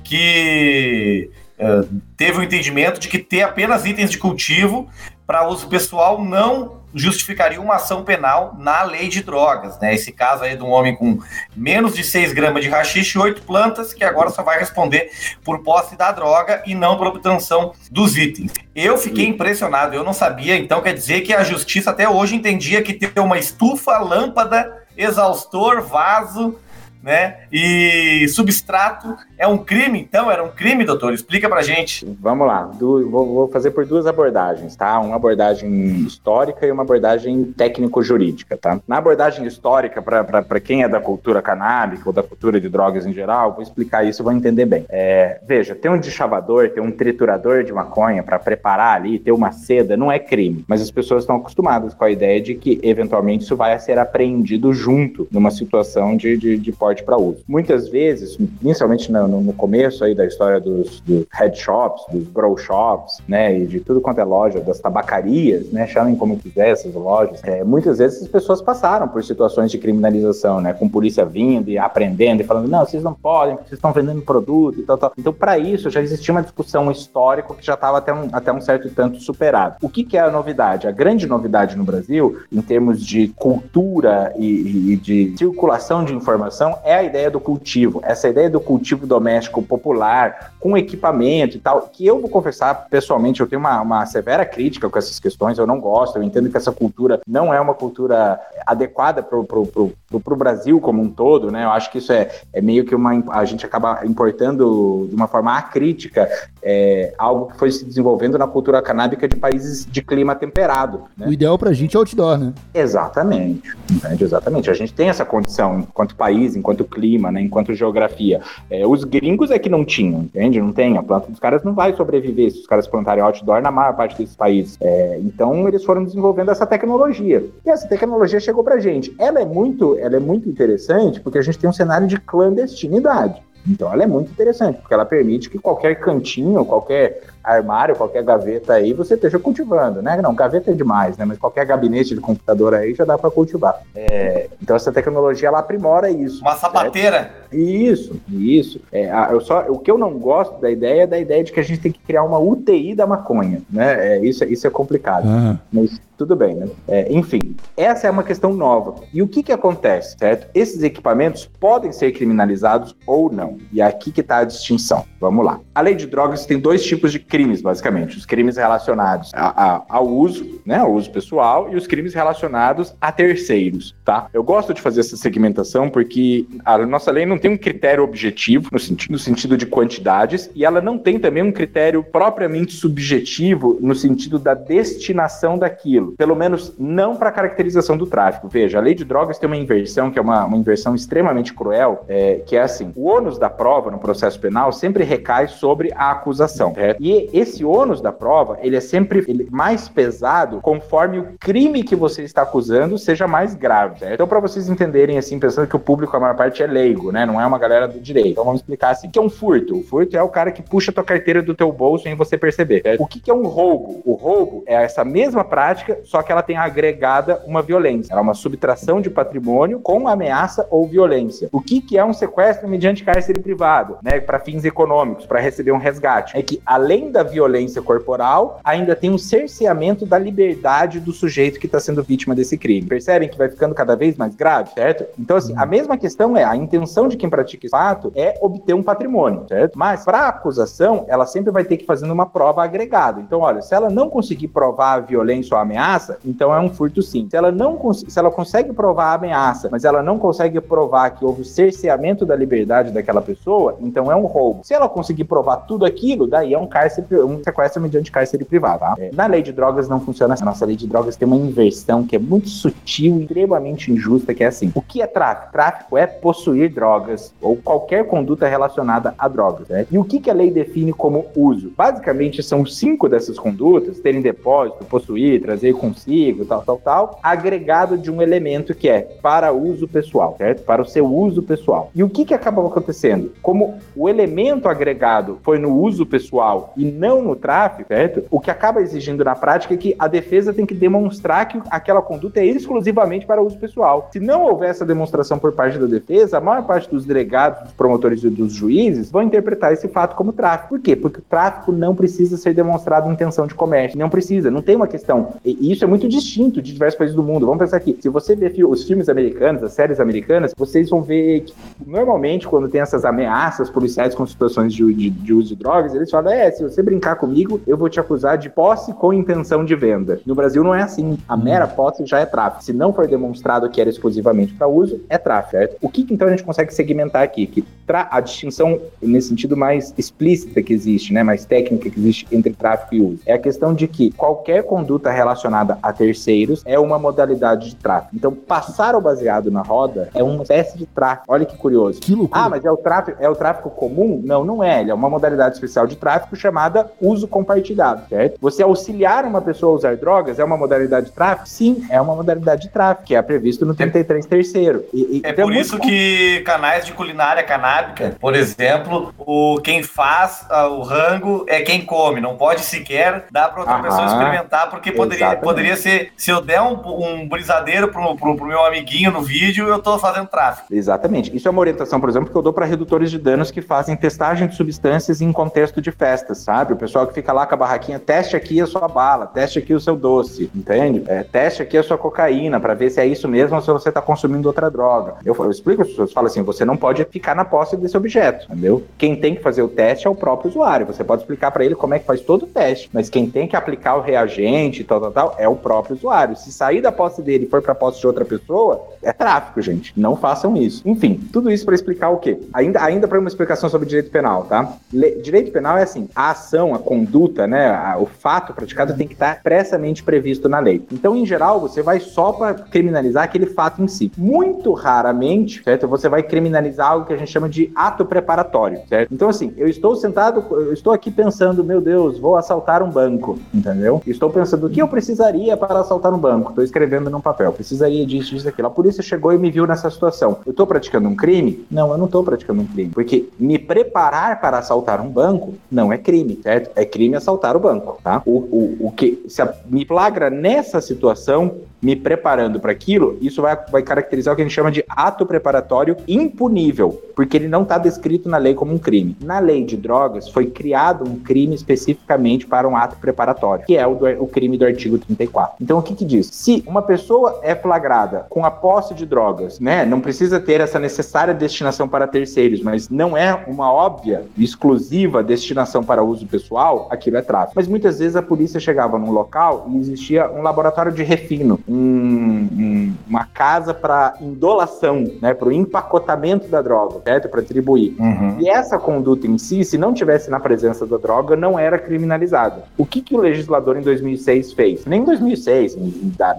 que Uh, teve o entendimento de que ter apenas itens de cultivo para uso pessoal não justificaria uma ação penal na lei de drogas. Né? Esse caso aí de um homem com menos de 6 gramas de rachixe e 8 plantas, que agora só vai responder por posse da droga e não por obtenção dos itens. Eu fiquei impressionado, eu não sabia, então quer dizer que a justiça até hoje entendia que ter uma estufa, lâmpada, exaustor, vaso né? E substrato é um crime, então? Era um crime, doutor? Explica pra gente. Vamos lá, vou, vou, fazer por duas abordagens, tá? Uma abordagem histórica e uma abordagem técnico-jurídica, tá? Na abordagem histórica, para quem é da cultura canábica ou da cultura de drogas em geral, vou explicar isso vou entender bem. É, veja, ter um deschavador, ter um triturador de maconha para preparar ali, ter uma seda, não é crime, mas as pessoas estão acostumadas com a ideia de que eventualmente isso vai ser apreendido junto numa situação de, de, de porte para uso. Muitas vezes, inicialmente no, no, começo aí da história dos, dos head shops, dos grow shops, né, e de tudo quanto é loja, das tabacarias, né, chamem como quiser essas lojas, é, muitas vezes as pessoas passaram por situações de criminalização, né, com polícia vindo e aprendendo e falando, não, vocês não podem, vocês estão vendendo produto e tal, tal. Então, para isso, já existia uma discussão histórica que já estava até um, até um certo tanto superado. O que, que é a novidade? A grande novidade no Brasil, em termos de cultura e, e de circulação de informação, é a ideia do cultivo, essa ideia do cultivo doméstico popular, com equipamento e tal, que eu vou confessar pessoalmente, eu tenho uma, uma severa crítica com essas questões, eu não gosto, eu entendo que essa cultura não é uma cultura adequada para o Brasil como um todo, né? Eu acho que isso é, é meio que uma. A gente acaba importando de uma forma acrítica é, algo que foi se desenvolvendo na cultura canábica de países de clima temperado. Né? O ideal para a gente é outdoor, né? Exatamente, entende? exatamente. A gente tem essa condição enquanto país, enquanto enquanto clima, né, enquanto geografia. É, os gringos é que não tinham, entende? Não tem. A planta dos caras não vai sobreviver se os caras plantarem outdoor na maior parte desses países. É, então eles foram desenvolvendo essa tecnologia. E essa tecnologia chegou pra gente. Ela é muito, ela é muito interessante porque a gente tem um cenário de clandestinidade. Então ela é muito interessante, porque ela permite que qualquer cantinho, qualquer armário, qualquer gaveta aí, você esteja cultivando, né? Não, gaveta é demais, né? Mas qualquer gabinete de computador aí já dá para cultivar. É, então essa tecnologia ela aprimora isso. Uma sapateira. Certo? Isso, isso. É, eu só, o que eu não gosto da ideia é da ideia de que a gente tem que criar uma UTI da maconha, né? É, isso, isso é complicado. Mas tudo bem, né? É, enfim, essa é uma questão nova. E o que que acontece, certo? Esses equipamentos podem ser criminalizados ou não. E é aqui que está a distinção. Vamos lá. A lei de drogas tem dois tipos de crimes, basicamente. Os crimes relacionados a, a, ao uso, né, ao uso pessoal, e os crimes relacionados a terceiros, tá? Eu gosto de fazer essa segmentação porque a nossa lei não tem um critério objetivo no sentido, no sentido de quantidades e ela não tem também um critério propriamente subjetivo no sentido da destinação daquilo. Pelo menos não para caracterização do tráfico. Veja, a lei de drogas tem uma inversão que é uma, uma inversão extremamente cruel, é, que é assim: o ônus da prova no processo penal sempre recai sobre a acusação. Certo? E esse ônus da prova ele é sempre ele, mais pesado conforme o crime que você está acusando seja mais grave. Certo? Então, para vocês entenderem assim, pensando que o público a maior parte é leigo, né? Não é uma galera do direito. Então vamos explicar assim: o que é um furto? O furto é o cara que puxa a tua carteira do teu bolso sem você perceber. Certo? O que, que é um roubo? O roubo é essa mesma prática, só que ela tem agregada uma violência. Ela é uma subtração de patrimônio com ameaça ou violência. O que, que é um sequestro mediante cárcere privado, né? Para fins econômicos, para receber um resgate? É que além da violência corporal, ainda tem um cerceamento da liberdade do sujeito que está sendo vítima desse crime. Percebem que vai ficando cada vez mais grave, certo? Então, assim, a mesma questão é a intenção de quem pratica esse fato é obter um patrimônio, certo? Mas para acusação, ela sempre vai ter que fazer uma prova agregada. Então, olha, se ela não conseguir provar a violência ou a ameaça, então é um furto sim. Se ela não se ela consegue provar a ameaça, mas ela não consegue provar que houve cerceamento da liberdade daquela pessoa, então é um roubo. Se ela conseguir provar tudo aquilo, daí é um cárcere, um sequestro mediante cárcere privado. Tá? É, na lei de drogas não funciona assim. Nossa lei de drogas tem uma inversão que é muito sutil extremamente injusta, que é assim. O que é tráfico? Tráfico é possuir drogas ou qualquer conduta relacionada a drogas. Né? E o que, que a lei define como uso? Basicamente são cinco dessas condutas, terem depósito, possuir, trazer consigo, tal, tal, tal, agregado de um elemento que é para uso pessoal, certo? Para o seu uso pessoal. E o que, que acaba acontecendo? Como o elemento agregado foi no uso pessoal e não no tráfico, certo? O que acaba exigindo na prática é que a defesa tem que demonstrar que aquela conduta é exclusivamente para uso pessoal. Se não houver essa demonstração por parte da defesa, a maior parte dos delegados, dos promotores e dos juízes vão interpretar esse fato como tráfico. Por quê? Porque o tráfico não precisa ser demonstrado intenção de comércio. Não precisa, não tem uma questão. E isso é muito distinto de diversos países do mundo. Vamos pensar aqui, se você ver os filmes americanos, as séries americanas, vocês vão ver que normalmente quando tem essas ameaças policiais com situações de, de, de uso de drogas, eles falam, é, se você brincar comigo, eu vou te acusar de posse com intenção de venda. No Brasil não é assim. A mera posse já é tráfico. Se não for demonstrado que era exclusivamente para uso, é tráfico? O que então a gente consegue segmentar aqui? Que a distinção nesse sentido mais explícita que existe, né, mais técnica que existe entre tráfico e uso, é a questão de que qualquer conduta relacionada a terceiros é uma modalidade de tráfico. Então, passar o baseado na roda é uma espécie de tráfico. Olha que curioso. Que ah, mas é o tráfico, é o tráfico comum? Não, não é. Ele é uma modalidade especial de tráfico chamada uso compartilhado, certo? Você auxiliar uma pessoa a usar drogas é uma modalidade de tráfico? Sim, é uma modalidade de tráfico, que é previsto no 33 terceiro. E, e, é então, por isso que canais de culinária canábica, por exemplo, o quem faz uh, o rango é quem come, não pode sequer dar para outra Aham, pessoa experimentar, porque poderia, poderia ser, se eu der um, um brisadeiro pro, pro, pro, meu amiguinho no vídeo, eu tô fazendo tráfico. Exatamente. Isso é uma orientação, por exemplo, que eu dou para redutores de danos que fazem testagem de substâncias em contexto de festas, sabe? O pessoal que fica lá com a barraquinha, teste aqui a sua bala, teste aqui o seu doce, entende? É, teste aqui a sua cocaína para ver se é isso mesmo ou se você tá consumindo outra droga. Eu, eu explico as pessoas, falo assim, você não pode ficar na posse desse objeto, entendeu? Quem tem que fazer o teste é o próprio usuário. Você pode explicar para ele como é que faz todo o teste, mas quem tem que aplicar o reagente, tal, tal, tal, é o próprio usuário. Se sair da posse dele e for para posse de outra pessoa, é tráfico, gente. Não façam isso. Enfim, tudo isso para explicar o quê? Ainda, ainda para uma explicação sobre direito penal, tá? Le direito penal é assim: a ação, a conduta, né, a, o fato praticado tem que estar expressamente previsto na lei. Então, em geral, você vai só para criminalizar aquele fato em si. Muito raramente, certo? Você vai criminalizar algo que a gente chama de ato preparatório, certo? Então, assim, eu estou sentado, eu estou aqui pensando, meu Deus, vou assaltar um banco, entendeu? Estou pensando o que eu precisaria para assaltar um banco. Estou escrevendo num papel, precisaria disso, disso, daquilo. A polícia chegou e me viu nessa situação. Eu estou praticando um crime? Não, eu não estou praticando um crime. Porque me preparar para assaltar um banco não é crime, certo? É crime assaltar o banco, tá? O, o, o que se me flagra nessa situação me preparando para aquilo, isso vai, vai caracterizar o que a gente chama de ato preparatório impunível, porque ele não está descrito na lei como um crime. Na lei de drogas foi criado um crime especificamente para um ato preparatório, que é o, do, o crime do artigo 34. Então o que que diz? Se uma pessoa é flagrada com a posse de drogas, né, não precisa ter essa necessária destinação para terceiros, mas não é uma óbvia, exclusiva destinação para uso pessoal, aquilo é tráfico. Mas muitas vezes a polícia chegava num local e existia um laboratório de refino, um, um, uma casa para indolação, né, para o empacotamento da droga, certo? Para distribuir. Uhum. E essa conduta em si, se não tivesse na presença da droga, não era criminalizada. O que, que o legislador em 2006 fez? Nem em 2006,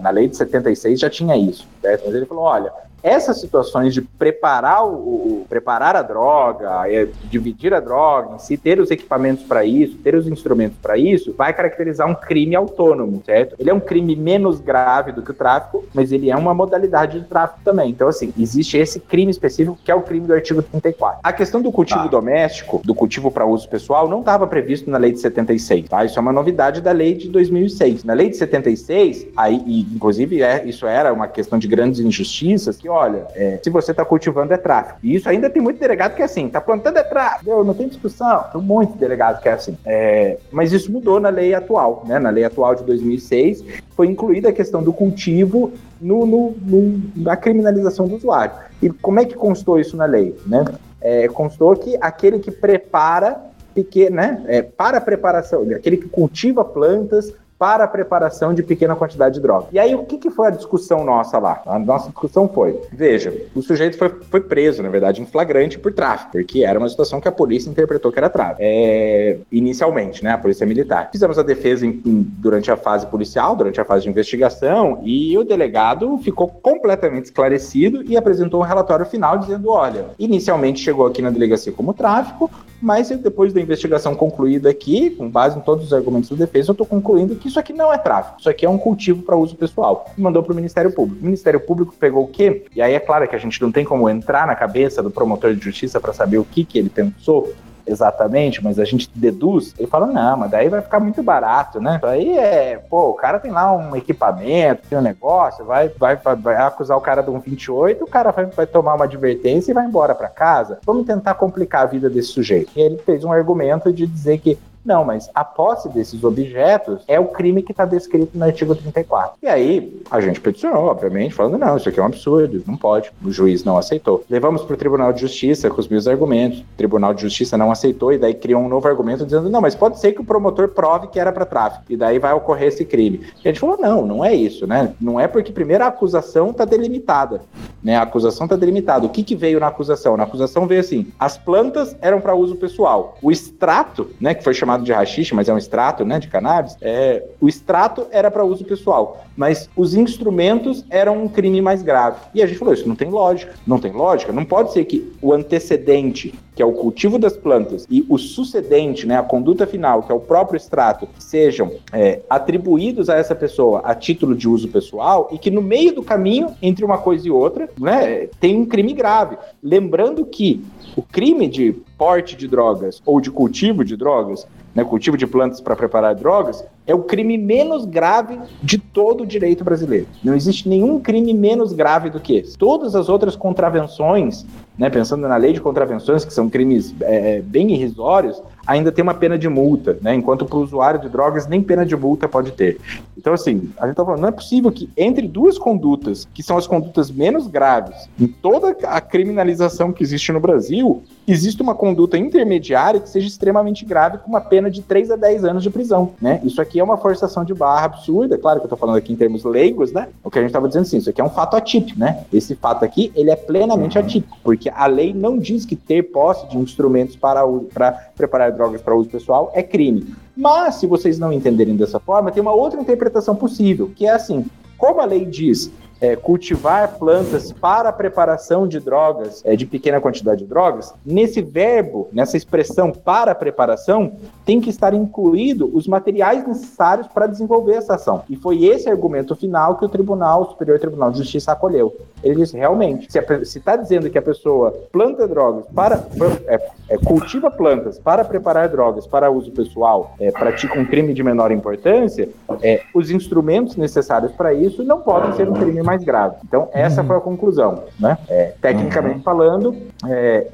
na lei de 76 já tinha isso, certo? Mas ele falou, olha, essas situações de preparar o, preparar a droga, é, dividir a droga, em si, ter os equipamentos para isso, ter os instrumentos para isso, vai caracterizar um crime autônomo, certo? Ele é um crime menos grave do que o tráfico, mas ele é uma modalidade de tráfico também. Então, assim, existe esse crime específico que é o crime do artigo 34. A questão do cultivo ah. doméstico, do cultivo para uso pessoal, não estava previsto na lei de 76, tá? Isso é uma novidade da lei de 2006. Na lei de 76, aí, e, inclusive, é, isso era uma questão de grandes injustiças, que, olha, é, se você está cultivando é tráfico. E isso ainda tem muito delegado que é assim, tá plantando é tráfico, não tem discussão, tem de delegado que é assim. É, mas isso mudou na lei atual, né? Na lei atual de 2006 foi incluída a questão do cultivo no, no, no, na criminalização do usuário. E como é que constou isso na lei, né? É, constou que aquele que prepara pequeno, né, é, para a preparação, aquele que cultiva plantas para a preparação de pequena quantidade de droga. E aí, o que, que foi a discussão nossa lá? A nossa discussão foi: veja, o sujeito foi, foi preso, na verdade, em flagrante por tráfico, porque era uma situação que a polícia interpretou que era tráfico. É, inicialmente, né? A polícia militar. Fizemos a defesa em, em, durante a fase policial, durante a fase de investigação, e o delegado ficou completamente esclarecido e apresentou um relatório final dizendo: olha, inicialmente chegou aqui na delegacia como tráfico, mas depois da investigação concluída aqui, com base em todos os argumentos da defesa, eu estou concluindo que isso aqui não é tráfico, isso aqui é um cultivo para uso pessoal. E mandou para o Ministério Público. O Ministério Público pegou o quê? E aí é claro que a gente não tem como entrar na cabeça do promotor de justiça para saber o que, que ele pensou, exatamente, mas a gente deduz, ele fala, não, mas daí vai ficar muito barato, né? Aí é, pô, o cara tem lá um equipamento, tem um negócio, vai, vai, vai, vai acusar o cara de um 28, o cara vai, vai tomar uma advertência e vai embora para casa. Vamos tentar complicar a vida desse sujeito. E ele fez um argumento de dizer que não, mas a posse desses objetos é o crime que está descrito no artigo 34. E aí, a gente peticionou, obviamente, falando: não, isso aqui é um absurdo, não pode. O juiz não aceitou. Levamos para o Tribunal de Justiça com os meus argumentos. O Tribunal de Justiça não aceitou e daí criou um novo argumento dizendo: não, mas pode ser que o promotor prove que era para tráfico. E daí vai ocorrer esse crime. E a gente falou: não, não é isso, né? Não é porque, primeiro, a acusação está delimitada. Né? A acusação está delimitada. O que, que veio na acusação? Na acusação veio assim: as plantas eram para uso pessoal. O extrato, né, que foi chamado chamado de rachixe, mas é um extrato né, de cannabis, é, o extrato era para uso pessoal, mas os instrumentos eram um crime mais grave. E a gente falou, isso não tem lógica. Não tem lógica? Não pode ser que o antecedente, que é o cultivo das plantas, e o sucedente, né, a conduta final, que é o próprio extrato, sejam é, atribuídos a essa pessoa a título de uso pessoal e que no meio do caminho, entre uma coisa e outra, né, tem um crime grave. Lembrando que o crime de porte de drogas ou de cultivo de drogas, né, cultivo de plantas para preparar drogas, é o crime menos grave de todo o direito brasileiro. Não existe nenhum crime menos grave do que esse. Todas as outras contravenções, né, pensando na lei de contravenções, que são crimes é, bem irrisórios, ainda tem uma pena de multa, né? Enquanto para o usuário de drogas nem pena de multa pode ter. Então, assim, a gente tá falando, não é possível que entre duas condutas, que são as condutas menos graves, em toda a criminalização que existe no Brasil, existe uma conduta intermediária que seja extremamente grave com uma pena de 3 a 10 anos de prisão, né? Isso aqui é uma forçação de barra absurda, claro que eu tô falando aqui em termos leigos, né? O que a gente estava dizendo assim, isso aqui é um fato atípico, né? Esse fato aqui, ele é plenamente atípico, porque a lei não diz que ter posse de instrumentos para, para preparar drogas para uso pessoal é crime. Mas, se vocês não entenderem dessa forma, tem uma outra interpretação possível, que é assim: como a lei diz é, cultivar plantas para a preparação de drogas, é, de pequena quantidade de drogas, nesse verbo, nessa expressão para a preparação, tem que estar incluído os materiais necessários para desenvolver essa ação. E foi esse argumento final que o Tribunal, o Superior Tribunal de Justiça acolheu. Ele disse, realmente, se está dizendo que a pessoa planta drogas para, é, é, cultiva plantas para preparar drogas para uso pessoal, é, pratica um crime de menor importância, é, os instrumentos necessários para isso não podem ser um crime mais grave. Então, essa uhum. foi a conclusão. Né? É, tecnicamente uhum. falando, é,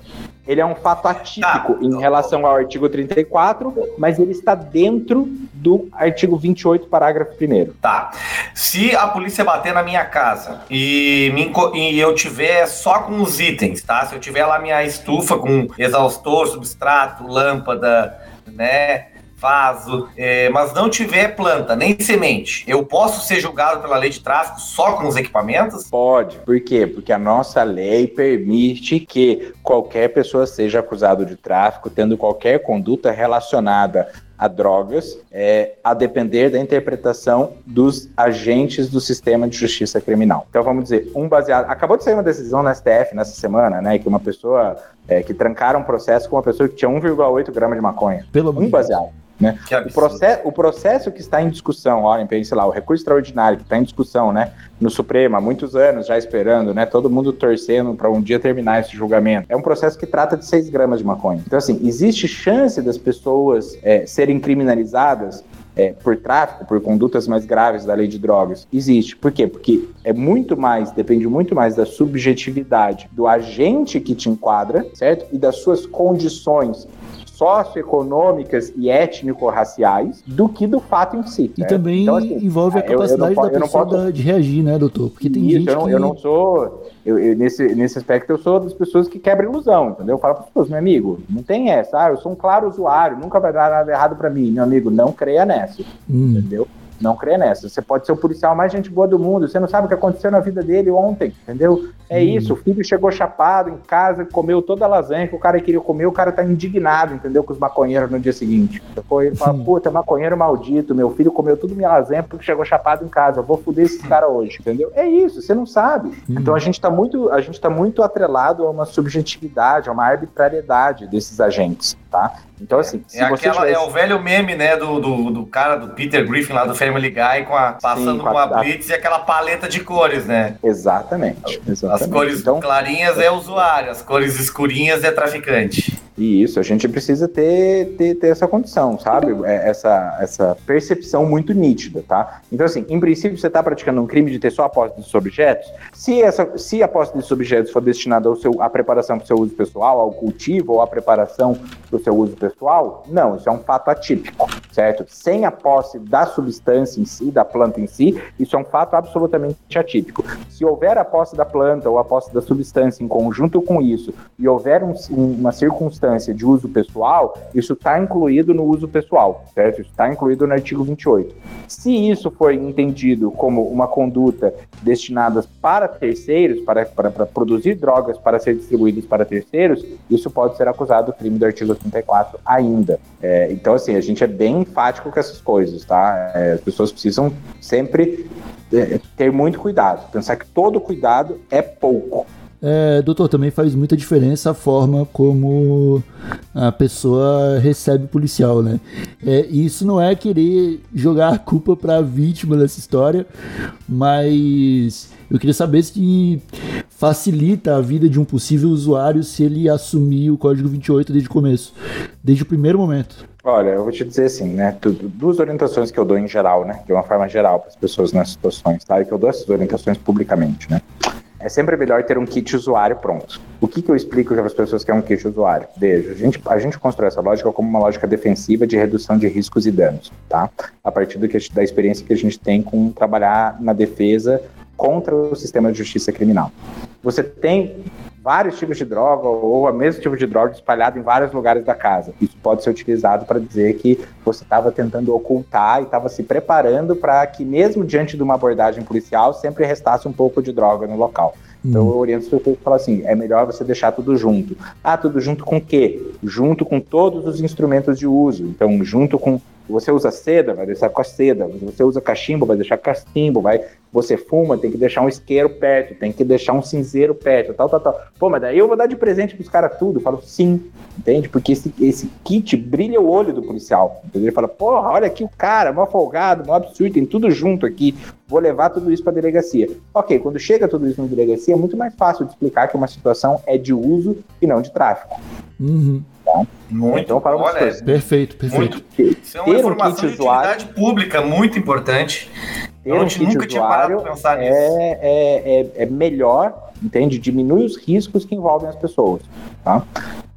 ele é um fato atípico tá. em relação ao artigo 34, mas ele está dentro do artigo 28, parágrafo 1 Tá. Se a polícia bater na minha casa e, me, e eu tiver só com os itens, tá? Se eu tiver lá minha estufa com exaustor, substrato, lâmpada, né? Vaso, é, mas não tiver planta nem semente, eu posso ser julgado pela lei de tráfico só com os equipamentos? Pode. Por quê? Porque a nossa lei permite que qualquer pessoa seja acusado de tráfico, tendo qualquer conduta relacionada a drogas, é, a depender da interpretação dos agentes do sistema de justiça criminal. Então, vamos dizer, um baseado. Acabou de sair uma decisão na STF nessa semana, né, que uma pessoa. É, que trancaram um processo com uma pessoa que tinha 1,8 gramas de maconha. Pelo um baseado. Né? O, processo, o processo que está em discussão, olhem, sei lá, o recurso extraordinário que está em discussão né, no Supremo há muitos anos já esperando, né, todo mundo torcendo para um dia terminar esse julgamento, é um processo que trata de 6 gramas de maconha. Então, assim, existe chance das pessoas é, serem criminalizadas é, por tráfico, por condutas mais graves da lei de drogas? Existe. Por quê? Porque é muito mais, depende muito mais da subjetividade do agente que te enquadra, certo? E das suas condições socioeconômicas e étnico-raciais do que do fato em si. E né? também então, assim, envolve a capacidade eu, eu da pessoa posso... de reagir, né, doutor? Porque tem Isso, gente eu não, que... eu não sou... Eu, eu, nesse, nesse aspecto, eu sou das pessoas que quebram ilusão, entendeu? Eu falo para as pessoas, meu amigo, não tem essa. Ah, eu sou um claro usuário, nunca vai dar nada errado para mim. Meu amigo, não creia nessa, hum. entendeu? Não crê nessa. Você pode ser o policial mais gente boa do mundo, você não sabe o que aconteceu na vida dele ontem, entendeu? É hum. isso, o filho chegou chapado em casa, comeu toda a lasanha que o cara queria comer, o cara tá indignado, entendeu? Com os maconheiros no dia seguinte. Depois ele fala, puta, maconheiro maldito, meu filho comeu tudo minha lasanha porque chegou chapado em casa, eu vou foder esses caras hoje, entendeu? É isso, você não sabe. Hum. Então a gente tá muito, a gente tá muito atrelado a uma subjetividade, a uma arbitrariedade desses agentes, tá? Então, assim, se é, você aquela, tivesse... é o velho meme, né, do, do, do, cara, do Peter Griffin lá do Family Guy, com a, passando Sim, com, a, blitz e aquela paleta de cores, né? Exatamente. exatamente. As cores então, clarinhas é usuário, as cores escurinhas é traficante. E isso, a gente precisa ter, ter, ter essa condição, sabe? É, essa, essa percepção muito nítida, tá? Então, assim, em princípio, você está praticando um crime de ter só a posse desses objetos. Se, essa, se a posse desses objetos for destinada ao seu, à preparação para o seu uso pessoal, ao cultivo ou à preparação para o seu uso pessoal, não, isso é um fato atípico, certo? Sem a posse da substância em si, da planta em si, isso é um fato absolutamente atípico. Se houver a posse da planta ou a posse da substância em conjunto com isso, e houver um, uma circunstância circunstância de uso pessoal, isso está incluído no uso pessoal, certo? Isso está incluído no artigo 28. Se isso for entendido como uma conduta destinada para terceiros, para, para, para produzir drogas para ser distribuídas para terceiros, isso pode ser acusado do crime do artigo 34 ainda. É, então, assim, a gente é bem enfático com essas coisas, tá? É, as pessoas precisam sempre é, ter muito cuidado, pensar que todo cuidado é pouco. É, doutor, também faz muita diferença a forma como a pessoa recebe o policial, né? É, isso não é querer jogar a culpa para a vítima dessa história, mas eu queria saber se facilita a vida de um possível usuário se ele assumir o código 28 desde o começo, desde o primeiro momento. Olha, eu vou te dizer assim, né? Duas orientações que eu dou em geral, né? De uma forma geral para as pessoas nessas situações, tá? E que eu dou essas orientações publicamente, né? É sempre melhor ter um kit usuário pronto. O que, que eu explico para as pessoas que é um kit usuário? Veja, a gente, a gente essa lógica como uma lógica defensiva de redução de riscos e danos, tá? A partir do que, da experiência que a gente tem com trabalhar na defesa contra o sistema de justiça criminal. Você tem vários tipos de droga ou o mesmo tipo de droga espalhado em vários lugares da casa. Isso pode ser utilizado para dizer que você estava tentando ocultar e estava se preparando para que, mesmo diante de uma abordagem policial, sempre restasse um pouco de droga no local. Então eu oriento as pessoas e falo assim: é melhor você deixar tudo junto. Ah, tudo junto com o quê? Junto com todos os instrumentos de uso. Então, junto com Você usa seda, vai deixar com a seda. Você usa cachimbo, vai deixar cachimbo. Vai, você fuma, tem que deixar um isqueiro perto, tem que deixar um cinzeiro perto, tal, tal, tal. Pô, mas daí eu vou dar de presente pros caras tudo. Eu falo, sim, entende? Porque esse, esse kit brilha o olho do policial. Entendeu? Ele fala, porra, olha aqui o cara, mó folgado, mó absurdo, tem tudo junto aqui. Vou levar tudo isso pra delegacia. Ok, quando chega tudo isso na delegacia, é muito mais fácil de explicar que uma situação é de uso e não de tráfico. Uhum. Tá? Muito, Então, para olha. Perfeito, perfeito. muito. Isso é uma Ter um informação kit de usuário- utilidade pública muito importante. Ter Eu um kit nunca tinha parado pra pensar nisso. é, é, é, é melhor, entende? Diminui os riscos que envolvem as pessoas, tá?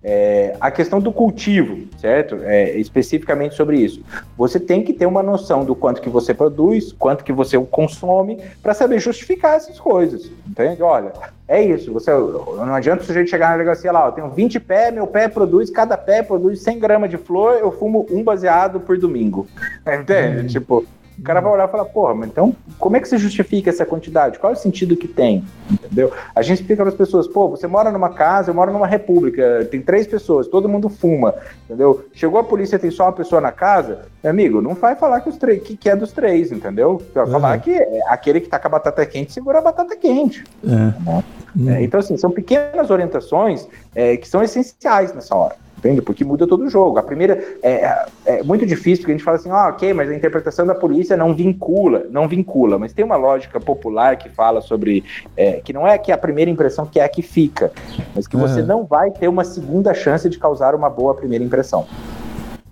É, a questão do cultivo, certo? É, especificamente sobre isso. Você tem que ter uma noção do quanto que você produz, quanto que você consome, para saber justificar essas coisas, entende? Olha, é isso. Você, não adianta o sujeito chegar na delegacia lá, eu tenho 20 pé, meu pé produz, cada pé produz 100 gramas de flor, eu fumo um baseado por domingo. Entende? Tipo, o cara vai olhar e falar, porra, mas então como é que você justifica essa quantidade? Qual é o sentido que tem? Entendeu? A gente explica para as pessoas, pô, você mora numa casa, eu moro numa república, tem três pessoas, todo mundo fuma, entendeu? Chegou a polícia, tem só uma pessoa na casa, meu amigo, não vai falar que, os três, que, que é dos três, entendeu? Vai Uhum. falar que é aquele que tá com a batata quente segura a batata quente. É. Uhum. É, então, assim, são pequenas orientações é, que são essenciais nessa hora. Entende? Porque muda todo o jogo. A primeira é, é muito difícil, porque a gente fala assim, ah, ok, mas a interpretação da polícia não vincula, não vincula, mas tem uma lógica popular que fala sobre é, que não é que a primeira impressão que é a que fica, mas que você Aham. não vai ter uma segunda chance de causar uma boa primeira impressão.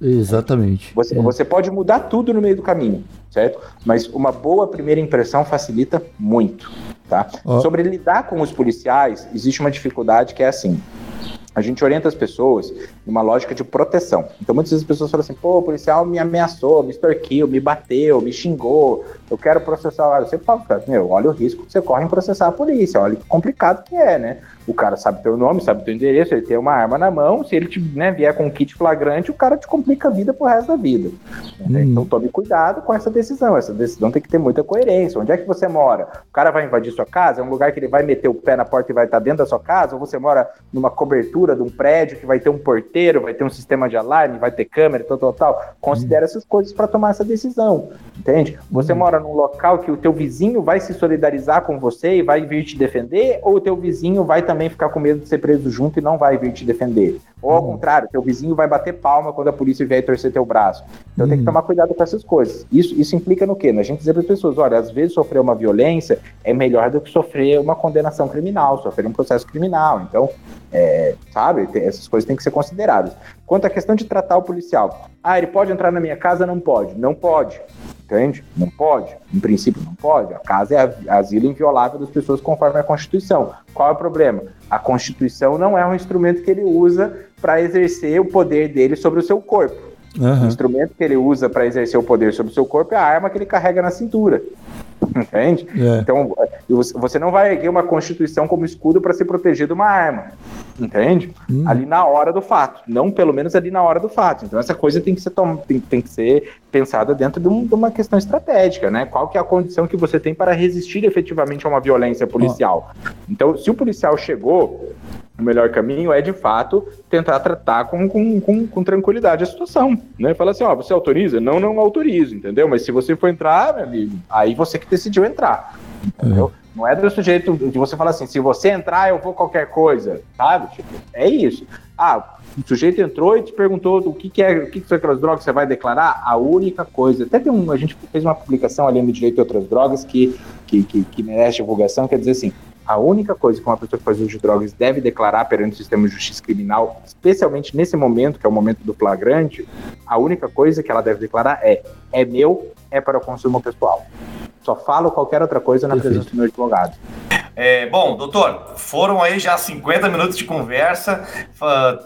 Exatamente. Você, É. você pode mudar tudo no meio do caminho, certo? Mas uma boa primeira impressão facilita muito, tá? Ó. Sobre lidar com os policiais, existe uma dificuldade que é assim. A gente orienta as pessoas numa lógica de proteção. Então, muitas vezes as pessoas falam assim: pô, o policial me ameaçou, me extorquiu, me bateu, me xingou, eu quero processar. Eu sempre falo, cara, meu, olha o risco que você corre em processar a polícia, olha que complicado que é, né? O cara sabe teu nome, sabe teu endereço, ele tem uma arma na mão, se ele te, né, vier com um kit flagrante, o cara te complica a vida pro resto da vida. né? Hum. Então tome cuidado com essa decisão. Essa decisão tem que ter muita coerência. Onde é que você mora? O cara vai invadir sua casa? É um lugar que ele vai meter o pé na porta e vai estar dentro da sua casa? Ou você mora numa cobertura de um prédio que vai ter um porteiro, vai ter um sistema de alarme, vai ter câmera, tal, tal, tal? Considere essas coisas para tomar essa decisão. Entende? Você Hum. mora num local que o teu vizinho vai se solidarizar com você e vai vir te defender? Ou o teu vizinho vai também ficar com medo de ser preso junto e não vai vir te defender? Ou ao Hum. contrário, teu vizinho vai bater palma quando a polícia vier torcer teu braço. Então tem que Hum. tomar cuidado com essas coisas. Isso, isso implica no quê? Na gente dizer para as pessoas, olha, às vezes sofrer uma violência é melhor do que sofrer uma condenação criminal, sofrer um processo criminal. Então, é, sabe, essas coisas têm que ser consideradas. Quanto à questão de tratar o policial, ah, ele pode entrar na minha casa? Não pode. Não pode. Entende? Não pode. Em princípio, não pode. A casa é asilo inviolável das pessoas conforme a Constituição. Qual é o problema? A Constituição não é um instrumento que ele usa para exercer o poder dele sobre o seu corpo. O Aham. instrumento que ele usa para exercer o poder sobre o seu corpo é a arma que ele carrega na cintura. Entende? É. Então, você não vai erguer uma Constituição como escudo para se proteger de uma arma. Entende? Hum. Ali na hora do fato. Não pelo menos ali na hora do fato. Então, essa coisa tem que ser, tem, tem que ser pensada dentro de, um- de uma questão estratégica, né? Qual que é a condição que você tem para resistir efetivamente a uma violência policial? Então, se o policial chegou, o melhor caminho é, de fato, tentar tratar com, com, com, com tranquilidade a situação, né? Fala assim, ó, você autoriza? Não, não autorizo, entendeu? Mas se você for entrar, meu amigo, aí você que decidiu entrar, entendeu? Não é do sujeito de você falar assim, se você entrar, eu vou qualquer coisa, sabe? Tipo, é isso. Ah, o sujeito entrou e te perguntou o que, que é, o que, que são aquelas drogas que você vai declarar, a única coisa. Até tem um, a gente fez uma publicação ali no Direito de Outras Drogas que, que, que, que merece divulgação, quer dizer assim, a única coisa que uma pessoa que faz uso de drogas deve declarar perante o sistema de justiça criminal, especialmente nesse momento, que é o momento do flagrante, a única coisa que ela deve declarar é: é meu, é para o consumo pessoal. Só falo qualquer outra coisa na Perfeito. presença do meu advogado. É, bom, doutor, foram aí já 50 minutos de conversa,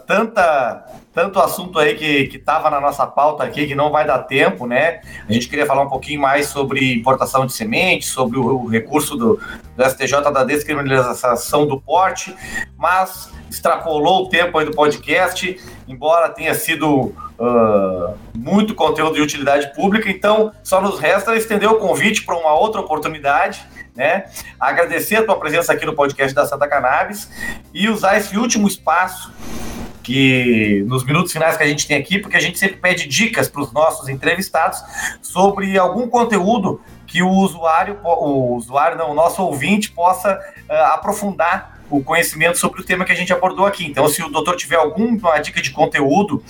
tanta, tanto assunto aí que, que tava na nossa pauta aqui que não vai dar tempo, né? A gente queria falar um pouquinho mais sobre importação de sementes, sobre o, o recurso do, do STJ da descriminalização do porte, mas extrapolou o tempo aí do podcast, embora tenha sido ah, muito conteúdo de utilidade pública, então só nos resta estender o convite para uma outra oportunidade, né? Agradecer a tua presença aqui no podcast da Santa Cannabis e usar esse último espaço que nos minutos finais que a gente tem aqui, porque a gente sempre pede dicas para os nossos entrevistados sobre algum conteúdo que o usuário, o usuário não, o nosso ouvinte possa uh, aprofundar o conhecimento sobre o tema que a gente abordou aqui. Então, se o doutor tiver alguma dica de conteúdo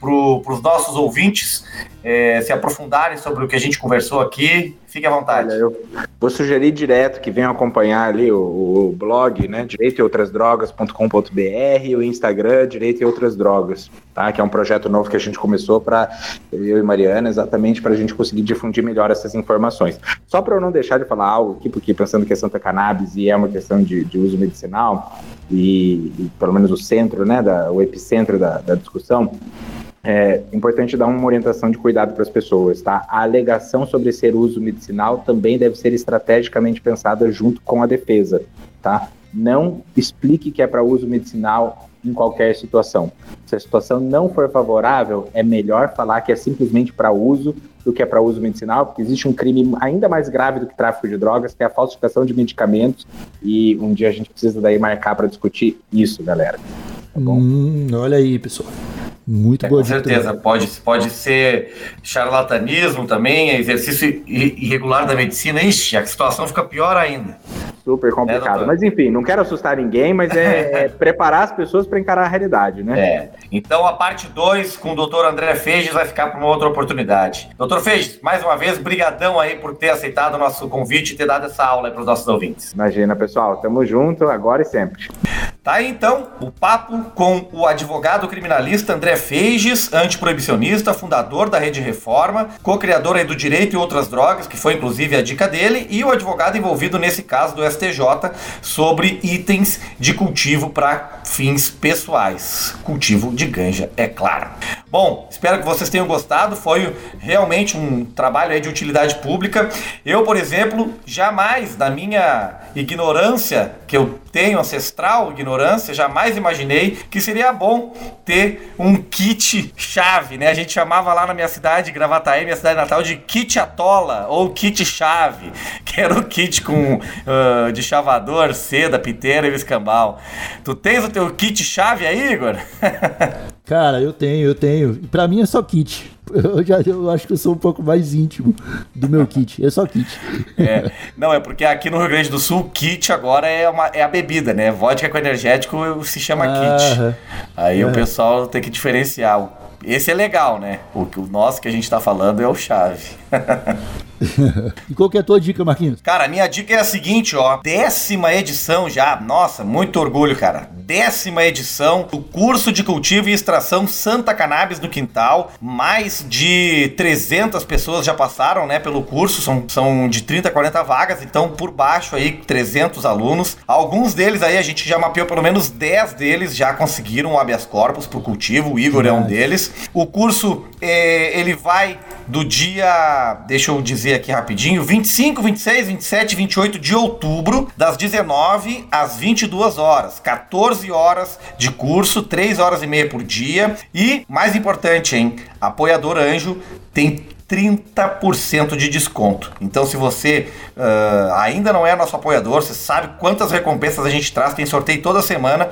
para os nossos ouvintes é, se aprofundarem sobre o que a gente conversou aqui, fique à vontade. Olha, eu vou sugerir direto que venham acompanhar ali o, o blog, né, direito e outras drogas.com.br, o Instagram Direito e Outras Drogas, tá? Que é um projeto novo que a gente começou para eu e Mariana, exatamente para a gente conseguir difundir melhor essas informações. Só para eu não deixar de falar algo aqui, porque pensando que é Santa Cannabis e é uma questão de, de uso medicinal, e, e, pelo menos o centro, né, da, o epicentro da, da discussão, é importante dar uma orientação de cuidado para as pessoas, tá? A alegação sobre ser uso medicinal também deve ser estrategicamente pensada junto com a defesa, tá? Não explique que é para uso medicinal em qualquer situação. Se a situação não for favorável, é melhor falar que é simplesmente para uso do que é para uso medicinal, porque existe um crime ainda mais grave do que tráfico de drogas, que é a falsificação de medicamentos, e um dia a gente precisa daí marcar para discutir isso, galera. Tá hum, olha aí, pessoal. Muito é, boa Com certeza, pode, pode ser charlatanismo também, exercício irregular da medicina. Ixi, a situação fica pior ainda. Super complicado. É, mas enfim, não quero assustar ninguém, mas é, é preparar as pessoas para encarar a realidade, né? É. Então a parte 2 com o doutor André Feijes vai ficar para uma outra oportunidade. Doutor Feijes, mais uma vez, brigadão aí por ter aceitado o nosso convite e ter dado essa aula para os nossos ouvintes. Imagina, pessoal. Tamo junto agora e sempre. Tá aí então o papo com o advogado criminalista André Feiges, antiproibicionista, fundador da Rede Reforma, co-criador aí do Direito e Outras Drogas, que foi inclusive a dica dele, e o advogado envolvido nesse caso do STJ sobre itens de cultivo para fins pessoais. Cultivo de ganja, é claro. Bom, espero que vocês tenham gostado. Foi realmente um trabalho de utilidade pública. Eu, por exemplo, jamais, na minha ignorância, que eu tenho ancestral ignorância, jamais imaginei que seria bom ter um kit chave, né? A gente chamava lá na minha cidade, Gravataí, minha cidade natal, de kit atola ou kit chave, que era o kit com uh, de chavador, seda, piteira e escambau. Tu tens o teu kit chave aí, Igor? Cara, eu tenho, eu tenho. Pra mim é só kit. Eu já eu acho que eu sou um pouco mais íntimo do meu kit. É só kit. É, não, é porque aqui no Rio Grande do Sul, kit agora é, uma, é a bebida, né? Vodka com energético se chama ah, kit. Aí o pessoal tem que diferenciar. Esse é legal, né? O, o nosso que a gente tá falando é o chave. e qual que é a tua dica, Marquinhos? Cara, minha dica é a seguinte, ó. Décima edição já. Nossa, muito orgulho, cara. Décima edição do curso de cultivo e extração Santa Cannabis no Quintal. Mais de 300 pessoas já passaram, né, pelo curso. São, são de 30 a 40 vagas. Então, por baixo aí, 300 alunos. Alguns deles aí, a gente já mapeou pelo menos 10 deles já conseguiram o habeas corpus pro cultivo. O Igor é um deles. O curso, é, ele vai do dia, deixa eu dizer aqui rapidinho, 25, 26, 27 28 de outubro, das 19 às 22 horas. 14 horas de curso, 3 horas e meia por dia. E, mais importante, hein? Apoiador Anjo tem 30% de desconto. Então, se você uh, ainda não é nosso apoiador, você sabe quantas recompensas a gente traz, tem sorteio toda semana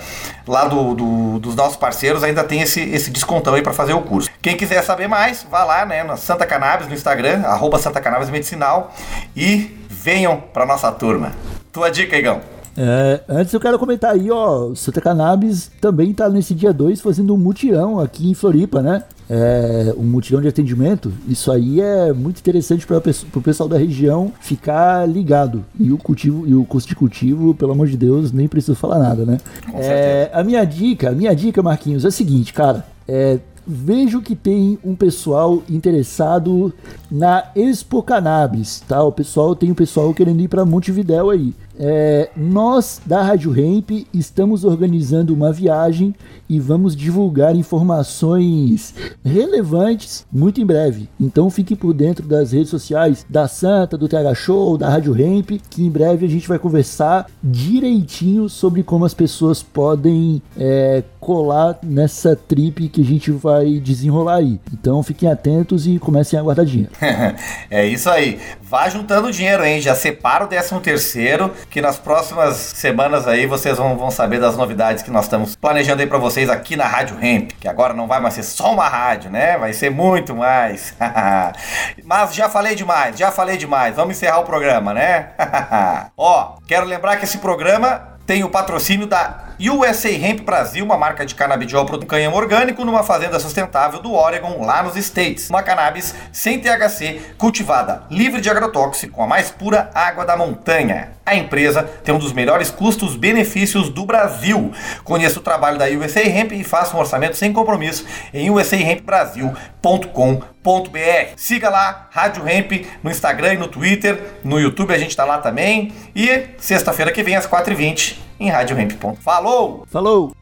lá do, do dos nossos parceiros, ainda tem esse, esse descontão aí para fazer o curso. Quem quiser saber mais, vá lá né, na Santa Cannabis no Instagram, arroba Santa Cannabis Medicinal e venham para nossa turma. Tua dica, Igão. É, antes eu quero comentar aí, ó, Santa Cannabis também tá nesse dia 2 fazendo um mutirão aqui em Floripa, né? É, um mutirão de atendimento. Isso aí é muito interessante para o pessoal da região ficar ligado. E o cultivo e o custo de cultivo, pelo amor de Deus, nem preciso falar nada, né? É, a minha dica, a minha dica, Marquinhos, é a seguinte, cara. É, vejo que tem um pessoal interessado na Expo Cannabis, tá? O pessoal tem um pessoal querendo ir para Montevidéu aí. É, nós da Rádio Ramp estamos organizando uma viagem e vamos divulgar informações relevantes muito em breve. Então fique por dentro das redes sociais da Santa, do TH Show, da Rádio Ramp, que em breve a gente vai conversar direitinho sobre como as pessoas podem é, colar nessa trip que a gente vai desenrolar aí. Então fiquem atentos e comecem a guardar dinheiro. é isso aí. Vá juntando dinheiro, hein? Já separa o 13 terceiro, que nas próximas semanas aí vocês vão, vão saber das novidades que nós estamos planejando aí para vocês aqui na Rádio Ramp, que agora não vai mais ser só uma rádio, né? Vai ser muito mais. Mas já falei demais, já falei demais. Vamos encerrar o programa, né? Ó, quero lembrar que esse programa tem o patrocínio da USA Hemp Brasil, uma marca de canabidiol para canhão orgânico numa fazenda sustentável do Oregon, lá nos States. Uma cannabis sem THC, cultivada livre de agrotóxico, com a mais pura água da montanha. A empresa tem um dos melhores custos-benefícios do Brasil. Conheça o trabalho da USA Hemp e faça um orçamento sem compromisso em usahempbrasil.com.br. Siga lá, Rádio Hemp, no Instagram e no Twitter. No YouTube a gente está lá também. E sexta-feira que vem, às 4h20, em radiohemp.com. Falou! Falou!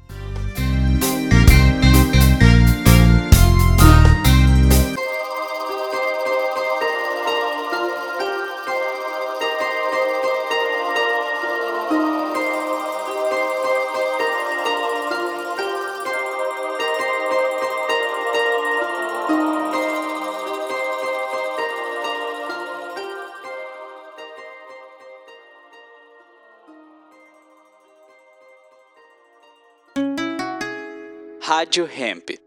Rádio Hemp.